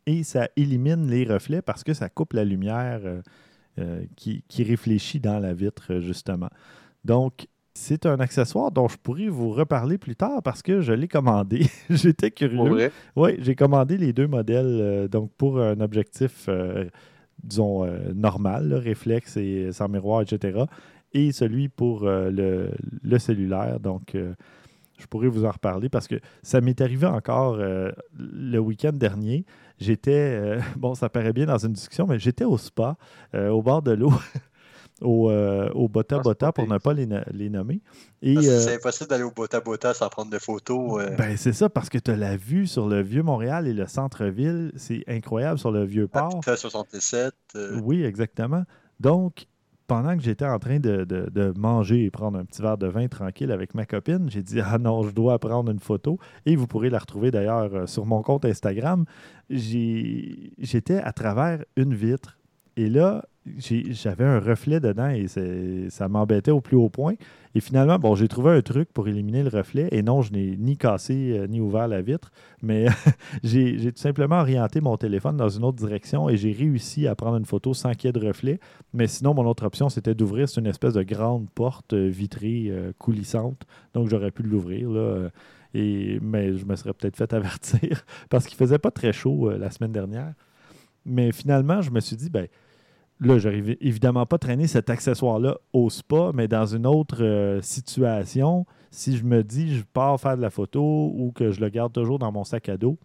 Et ça élimine les reflets parce que ça coupe la lumière euh, euh, qui, qui réfléchit dans la vitre, euh, justement. Donc, c'est un accessoire dont je pourrais vous reparler plus tard parce que je l'ai commandé. <laughs> J'étais curieux. Oui, j'ai commandé les deux modèles euh, donc pour un objectif, euh, disons, normal, là, réflexe et sans miroir, etc. Et celui pour le, le cellulaire. Donc, je pourrais vous en reparler parce que ça m'est arrivé encore euh, le week-end dernier. J'étais, euh, <laughs> bon, ça paraît bien dans une discussion, mais j'étais au spa, euh, au bord de l'eau, <laughs> au, euh, au Bota Ah, c'est Bota, pour ne pas les, les nommer. Parce que euh, C'est impossible d'aller au Bota Bota sans prendre de photos. euh, ben, c'est ça, parce que tu as la vue sur le vieux Montréal et le centre-ville. C'est incroyable sur le vieux port. Habitat 67. euh, Oui, exactement. Donc, pendant que j'étais en train de, de- manger et prendre un petit verre de vin tranquille avec ma copine, j'ai dit Ah non, je dois prendre une photo. Et vous pourrez la retrouver d'ailleurs euh, sur mon compte Instagram. J'étais à travers une vitre. Et là, j'avais un reflet dedans et ça m'embêtait au plus haut point. Et finalement, bon, j'ai trouvé un truc pour éliminer le reflet. Et non, je n'ai ni cassé euh, ni ouvert la vitre, mais <laughs> j'ai tout simplement orienté mon téléphone dans une autre direction et j'ai réussi à prendre une photo sans qu'il y ait de reflet. Mais sinon, mon autre option, c'était d'ouvrir. C'est une espèce de grande porte euh, vitrée euh, coulissante. Donc, j'aurais pu l'ouvrir. là, Et, mais je me serais peut-être fait <laughs> avertir parce qu'il faisait pas très chaud la semaine dernière. Mais finalement, je me suis dit, ben, là, j'arrive évidemment pas traîner cet accessoire-là au spa, mais dans une autre euh, situation, si je me dis je pars faire de la photo ou que je le garde toujours dans mon sac à dos,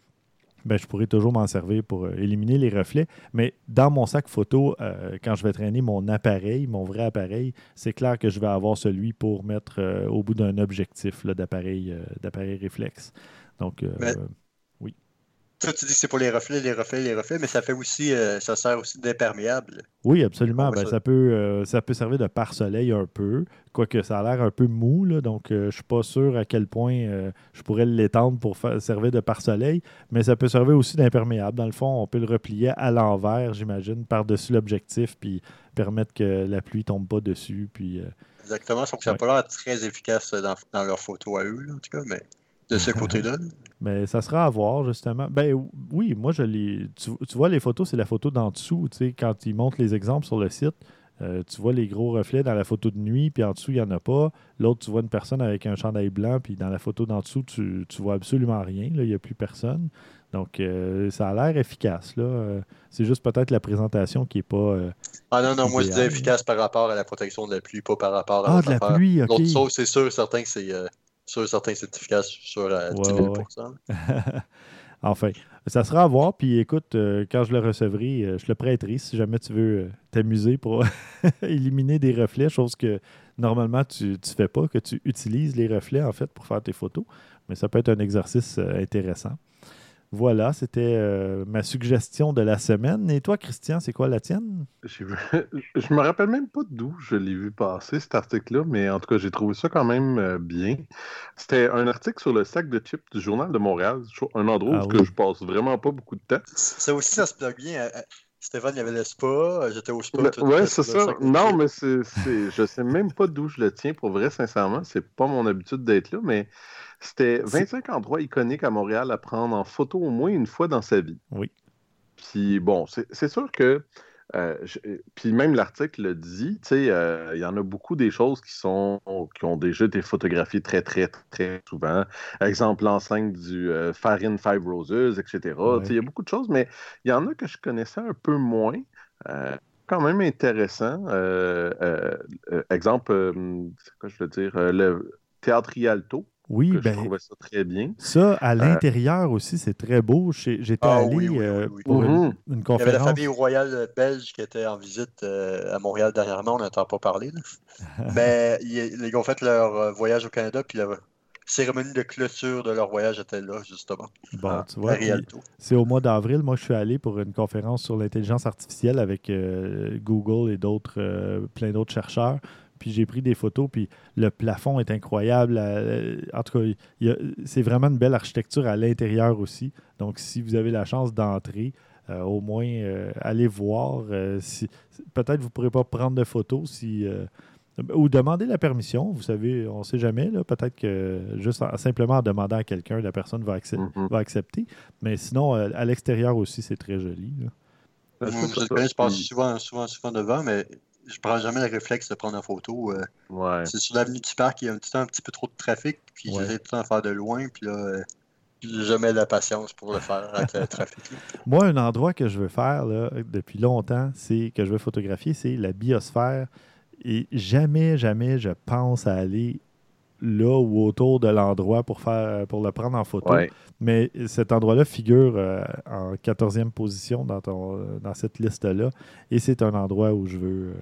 ben, je pourrais toujours m'en servir pour euh, éliminer les reflets. Mais dans mon sac photo, euh, quand je vais traîner mon appareil, mon vrai appareil, c'est clair que je vais avoir celui pour mettre au bout d'un objectif d'appareil réflexe. Donc, Mais- Toi, tu dis que c'est pour les reflets, les reflets, les reflets, mais ça fait aussi, euh, ça sert aussi d'imperméable. Oui, absolument. Ben, ça. ça, peut, euh, ça peut servir de pare-soleil un peu, quoique ça a l'air un peu mou, là, donc euh, je ne suis pas sûr à quel point je pourrais l'étendre pour servir de pare-soleil, mais ça peut servir aussi d'imperméable. Dans le fond, on peut le replier à l'envers, j'imagine, par-dessus l'objectif, puis permettre que la pluie tombe pas dessus. Puis, Exactement, sauf que ça n'a pas l'air très efficace dans, dans leurs photos à eux, là, en tout cas, mais de ce côté-là. Mais ça sera à voir, justement. Ben oui, moi, je les. Tu, tu vois, les photos, c'est la photo d'en dessous. Tu sais, quand ils montrent les exemples sur le site, euh, tu vois les gros reflets dans la photo de nuit, puis en dessous, il n'y en a pas. L'autre, tu vois une personne avec un chandail blanc, puis dans la photo d'en dessous, tu, tu vois absolument rien. Là, il n'y a plus personne. Donc, euh, ça a l'air efficace. Là. Euh, c'est juste peut-être la présentation qui n'est pas. Ah non, non, moi je disais efficace par rapport à la protection de la pluie, pas par rapport à Ah, de la affaire. pluie, ok. L'autre chose, c'est sûr, certain que c'est sûr, certain que c'est efficace sur euh, 10 000 Ouais, <laughs> enfin, ça sera à voir. Puis écoute, euh, quand je le recevrai, euh, je le prêterai si jamais tu veux euh, t'amuser pour <laughs> éliminer des reflets, chose que normalement tu ne fais pas, que tu utilises les reflets en fait pour faire tes photos. Mais ça peut être un exercice intéressant. Voilà, c'était euh, ma suggestion de la semaine. Et toi, Christian, c'est quoi la tienne? <laughs> Je me rappelle même pas d'où je l'ai vu passer, cet article-là, mais en tout cas, j'ai trouvé ça quand même euh, bien. C'était un article sur le sac de chips du Journal de Montréal, un endroit Ah où oui. que je passe vraiment pas beaucoup de temps. Ça aussi, ça se bloque bien. Euh, euh, Stéphane, il y avait le spa, euh, j'étais au spa. Tout- c'est ça. Non, mais c'est- je sais même pas d'où je le tiens, pour vrai, sincèrement. C'est pas mon habitude d'être là, mais c'était C'est- 25 endroits iconiques à Montréal à prendre en photo au moins une fois dans sa vie. Oui. Puis bon, c'est, sûr que. euh, je- puis même l'article le dit, tu sais, euh, il y en a beaucoup des choses qui sont qui ont déjà été photographiées très, très, très souvent. Exemple, l'enceinte du euh, Farin Five Roses, etc. Tu sais, Il y a beaucoup de choses, mais il y en a que je connaissais un peu moins. Euh, quand même intéressant. Exemple, c'est quoi je veux dire, le Théâtre Rialto, Oui, que je ben, trouvais ça très bien. ça, à l'intérieur aussi, c'est très beau. J'ai- J'étais Ah allé oui, oui, oui, euh, oui. pour une, Mhm. une Il y avait la conférence. famille royale belge qui était en visite euh, à Montréal dernièrement, on n'entend pas parler. là. <laughs> Mais ils, ils ont fait leur euh, voyage au Canada, puis la cérémonie de clôture de leur voyage était là, justement, Bon, tu vois. C'est au mois d'avril. Moi, je suis allé pour une conférence sur l'intelligence artificielle avec euh, Google et d'autres, euh, plein d'autres chercheurs. Puis j'ai pris des photos, puis le plafond est incroyable. Euh, en tout cas, c'est vraiment une belle architecture à l'intérieur aussi. Donc, si vous avez la chance d'entrer, euh, au moins euh, allez voir. euh, si, peut-être vous ne pourrez pas prendre de photos si. euh, ou demander la permission, vous savez, on ne sait jamais. Peut-être que juste en- simplement en demandant à quelqu'un, la personne va, Mhm. va accepter. Mais sinon, à l'extérieur aussi, c'est très joli. là. Connu, je passe souvent, souvent, souvent devant, mais je prends jamais le réflexe de prendre en photo. euh. Ouais. C'est sur l'avenue du Parc, il y a un petit, un petit peu trop de trafic, puis Ouais. j'essaie tout le temps de faire de loin, puis là, euh, j'ai jamais la patience pour le faire avec le <laughs> trafic. Moi, un endroit que je veux faire là, depuis longtemps, c'est que je veux photographier, c'est la biosphère. Et jamais, jamais je pense à aller là ou autour de l'endroit pour faire pour le prendre en photo. Ouais. Mais cet endroit-là figure euh, en 14e position dans, ton, dans cette liste-là. Et c'est un endroit où je veux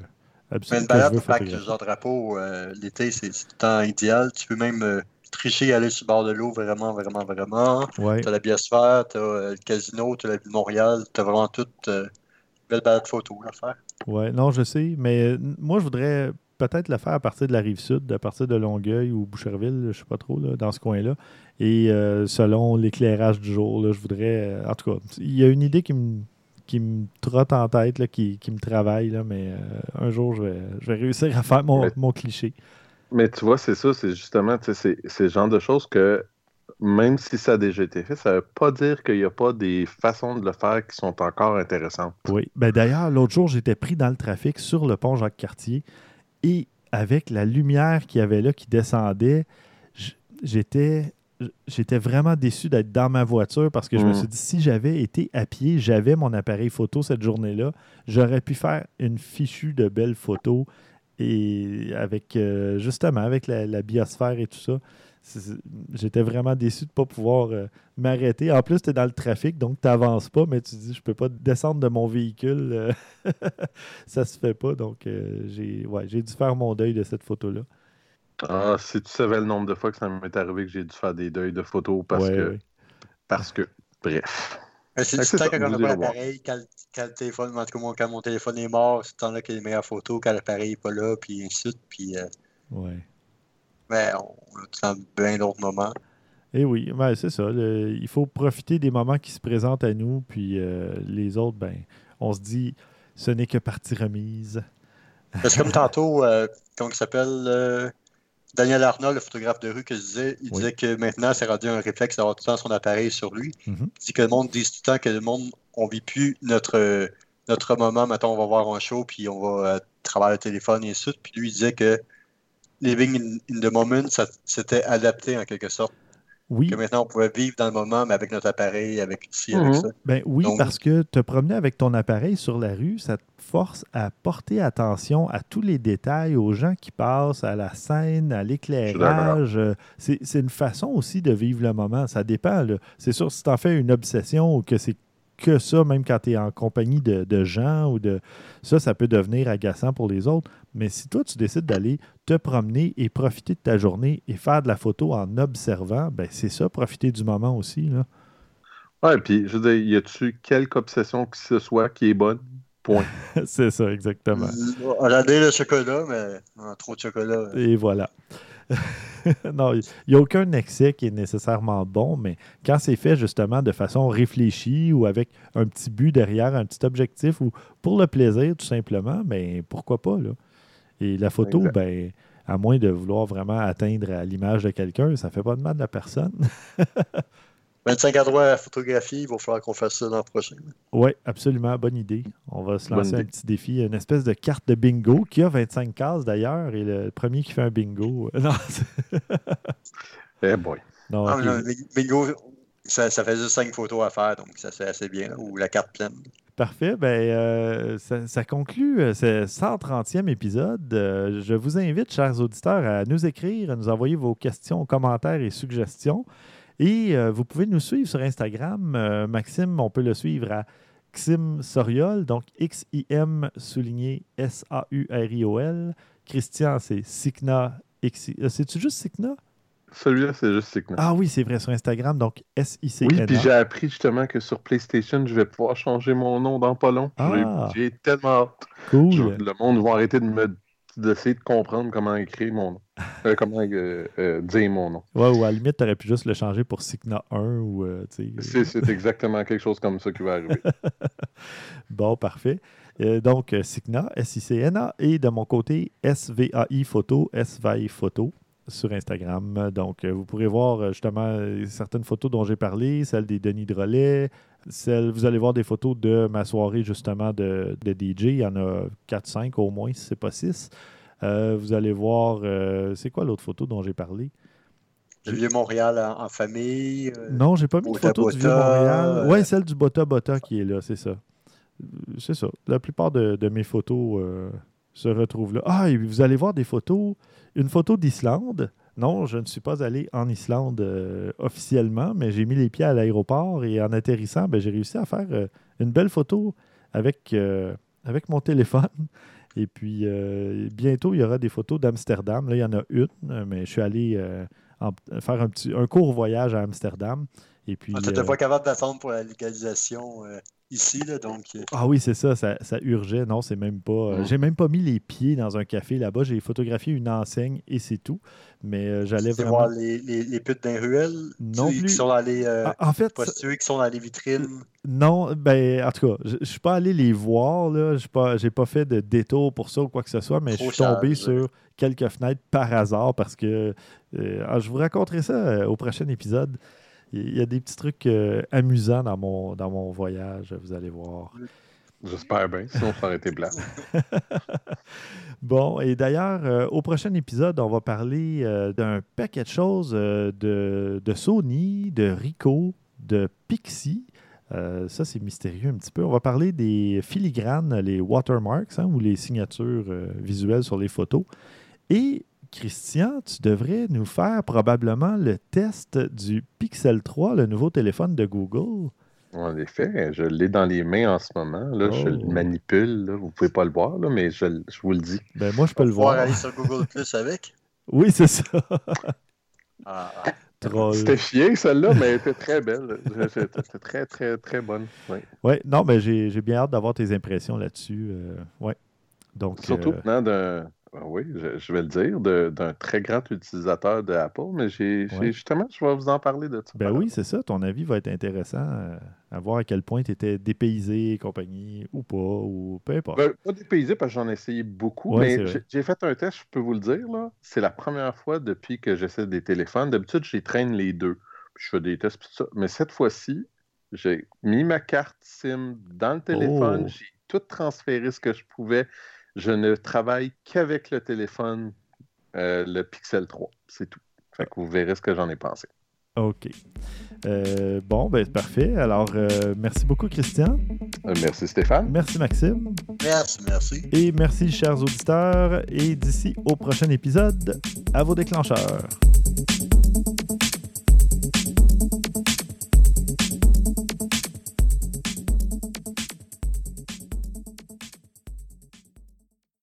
absolument une balade veux au parc photographier. Jean Drapeau, euh, l'été, c'est le temps idéal. Tu peux même euh, tricher, aller sur le bord de l'eau, vraiment, vraiment, vraiment. Ouais. T'as la biosphère, t'as euh, le casino, t'as la ville de Montréal, t'as vraiment toute euh, belle balade photo à faire. Ouais, non, je sais, mais euh, moi, je voudrais peut-être le faire à partir de la rive sud, à partir de Longueuil ou Boucherville, je sais pas trop, là, dans ce coin-là. Et selon l'éclairage du jour, là, je voudrais. en tout cas, il y a une idée qui me, qui me trotte en tête, là, qui, qui me travaille, là, mais euh, un jour, je vais, je vais réussir à faire mon, Mais- mon cliché. Mais tu vois, c'est ça, c'est justement, c'est le genre de choses que même si ça a déjà été fait, ça ne veut pas dire qu'il n'y a pas des façons de le faire qui sont encore intéressantes. Oui. Ben, D'ailleurs, l'autre jour, j'étais pris dans le trafic sur le pont Jacques-Cartier et avec la lumière qu'il y avait là qui descendait, j'étais. J'étais vraiment déçu d'être dans ma voiture parce que je me Mm. suis dit, si j'avais été à pied, j'avais mon appareil photo cette journée-là, j'aurais pu faire une fichue de belles photos et avec euh, justement avec la, la biosphère et tout ça. J'étais vraiment déçu de ne pas pouvoir euh, m'arrêter. En plus, tu es dans le trafic, donc tu n'avances pas, mais tu dis, je peux pas descendre de mon véhicule. euh, <laughs> ça se fait pas. Donc, euh, j'ai ouais, j'ai dû faire mon deuil de cette photo-là. Ah, si tu savais le nombre de fois que ça m'est arrivé que j'ai dû faire des deuils de photos parce Ouais, que. ouais. Parce que. Bref. Mais c'est du temps quand on n'a pas l'appareil, quand, quand le téléphone, en tout cas, moi, quand mon téléphone est mort, c'est le temps-là qu'il y a les meilleures photos, quand l'appareil n'est pas là, puis ainsi de suite. Puis, euh, Ouais. mais on a tout le temps bien d'autres moments. Et oui, ouais, c'est ça. le- il faut profiter des moments qui se présentent à nous, puis euh, les autres, ben, on se dit, ce n'est que partie remise. C'est comme <laughs> tantôt, euh, comment il s'appelle euh, Daniel Arnaud, le photographe de rue, que je disais, il Oui. disait que maintenant, c'est rendu un réflexe d'avoir tout le temps son appareil sur lui. Mhm. Il dit que le monde dit tout le temps que le monde, on vit plus notre, notre moment. Maintenant, on va voir un show, puis on va euh, travailler le téléphone et ainsi de suite. Puis lui, il disait que living in, in the moment, ça s'était adapté en quelque sorte. Oui, Que maintenant, on pouvait vivre dans le moment, mais avec notre appareil, avec ci, avec Mhm. ça. ben oui, Donc- parce que te promener avec ton appareil sur la rue, ça te force à porter attention à tous les détails, aux gens qui passent, à la scène, à l'éclairage. Euh, C'est c'est une façon aussi de vivre le moment. Ça dépend. C'est sûr, si tu en fais une obsession ou que c'est que ça, même quand tu es en compagnie de, de gens ou de. Ça, ça peut devenir agaçant pour les autres. Mais si toi, tu décides d'aller te promener et profiter de ta journée et faire de la photo en observant, ben c'est ça, profiter du moment aussi. Là. Ouais, puis je veux dire, y a-tu quelque obsession que ce soit qui est bonne? Point. <laughs> c'est ça, exactement. On a le chocolat, mais non, trop de chocolat. Et voilà. <laughs> non, il n'y a aucun excès qui est nécessairement bon, mais quand c'est fait justement de façon réfléchie ou avec un petit but derrière, un petit objectif ou pour le plaisir tout simplement, ben pourquoi pas là. Et la photo, Exact. ben à moins de vouloir vraiment atteindre à l'image de quelqu'un, ça fait pas de mal à personne. 25 endroits à la photographie, il va falloir qu'on fasse ça l'an prochain. Oui, absolument, bonne idée. On va se Bonne lancer un petit défi, une espèce de carte de bingo qui a 25 cases d'ailleurs, et le premier qui fait un bingo. <laughs> Non, Eh boy. non, bingo, ça, ça fait juste 5 photos à faire, donc ça c'est assez bien. Ou la carte pleine. Parfait. Ben, euh, ça, conclut euh, ce 130e épisode. Euh, je vous invite, chers auditeurs, à nous écrire, à nous envoyer vos questions, commentaires et suggestions. Et vous pouvez nous suivre sur Instagram. Maxime, on peut le suivre à Xim Soriol, donc X-I-M souligné S-A-U-R-I-O-L. Christian, c'est Sikna. C'est-tu juste Sikna? Celui-là, c'est juste Sickness. Ah oui, c'est vrai, sur Instagram, donc S-I-C-N-A. Oui, puis j'ai appris justement que sur PlayStation, je vais pouvoir changer mon nom dans pas long. J'ai- Ah. J'ai tellement hâte. Cool. Je- le monde va arrêter de me d'essayer de comprendre comment écrire mon nom. <laughs> Euh, comment euh, euh, dire mon nom. Ouais, ou à la limite, tu aurais pu juste le changer pour Signa 1 ou. C'est exactement quelque chose comme ça qui va arriver. <laughs> Bon, parfait. Donc, Signa, S-I-C-N-A, et de mon côté, S-V-A-I Photo, S-V-A-I Photo sur Instagram. Donc, euh, vous pourrez voir euh, justement euh, certaines photos dont j'ai parlé, celle des Denis Drolet, celle, vous allez voir des photos de ma soirée justement de, de DJ. Il y en a 4-5 au moins, si ce n'est pas 6. vous allez voir, euh, c'est quoi l'autre photo dont j'ai parlé? Le vieux Montréal en, en famille. euh, Non, j'ai pas mis de Bota photo du Bota, Vieux-Montréal. euh, Oui, celle du Bota Bota qui est là, c'est ça. C'est ça. La plupart de, de mes photos se retrouvent là. Ah, et vous allez voir des photos. Une photo d'Islande. Non, je ne suis pas allé en Islande euh, officiellement, mais j'ai mis les pieds à l'aéroport et en atterrissant, ben, j'ai réussi à faire euh, une belle photo avec, euh, avec mon téléphone. <laughs> Et puis, bientôt, il y aura des photos d'Amsterdam. Là, il y en a une, mais je suis allé en- faire un, petit, un court voyage à Amsterdam. Et puis, n'était euh, pas capable d'attendre pour la légalisation euh, ici, là, donc euh, ah oui, c'est ça, ça, ça urgeait. Non, c'est même pas. euh. J'ai même pas mis les pieds dans un café là-bas. J'ai photographié une enseigne et c'est tout. Mais euh, j'allais vraiment. voir les, les, les putes d'un ruelle Non qui, plus. qui sont dans les euh, Ah, en fait, qui sont dans les vitrines. non, ben, en tout cas, je, suis pas allé les voir. Là. Je suis pas, j'ai pas fait de détour pour ça ou quoi que ce soit, mais Trop je suis tombé sur quelques fenêtres par hasard parce que ah, je vous raconterai ça au prochain épisode. Il y a des petits trucs euh, amusants dans mon, dans mon voyage, vous allez voir. J'espère bien, sinon ça aurait été blanc. <laughs> Bon, et d'ailleurs, euh, au prochain épisode, on va parler euh, d'un paquet de choses de, de Sony, de Ricoh, de Pixie. Ça, c'est mystérieux un petit peu. On va parler des filigranes, les watermarks, hein, ou les signatures visuelles sur les photos. Et Christian, tu devrais nous faire probablement le test du Pixel 3, le nouveau téléphone de Google. En effet, je l'ai dans les mains en ce moment. Là, Je le Oh. manipule. Là. Vous ne pouvez pas le voir, là, mais je, je vous le dis. Ben, moi, je peux On le voir. aller sur Google Plus avec. <laughs> Oui, c'est ça. Ah, ah. C'était chier, celle-là, mais elle était très belle. C'était très, très, très bonne. Ouais. Oui, non, mais j'ai j'ai bien hâte d'avoir tes impressions là-dessus. euh, ouais. Donc, Surtout euh, venant d'un oui, je, je vais le dire, d'un très grand utilisateur de Apple, mais j'ai j'ai- Ouais. justement, je vais vous en parler de ça. Ben oui, c'est ça. Ton avis va être intéressant euh, à voir à quel point tu étais dépaysé et compagnie, ou pas, ou peu importe. Ben, pas dépaysé parce que j'en ai essayé beaucoup, Ouais, mais j'ai- fait un test, je peux vous le dire, là. C'est la première fois depuis que j'essaie des téléphones. D'habitude, j'y traîne les deux. Puis je fais des tests, tout ça. Mais cette fois-ci, j'ai mis ma carte SIM dans le téléphone, Oh. j'ai tout transféré ce que je pouvais. Je ne travaille qu'avec le téléphone, euh, le Pixel 3. C'est tout. Fait que vous verrez ce que j'en ai pensé. OK. Euh, bon, ben parfait. Alors, euh, merci beaucoup, Christian. Euh, merci Stéphane. Merci, Maxime. Merci, merci. Et merci, chers auditeurs. Et d'ici au prochain épisode, à vos déclencheurs.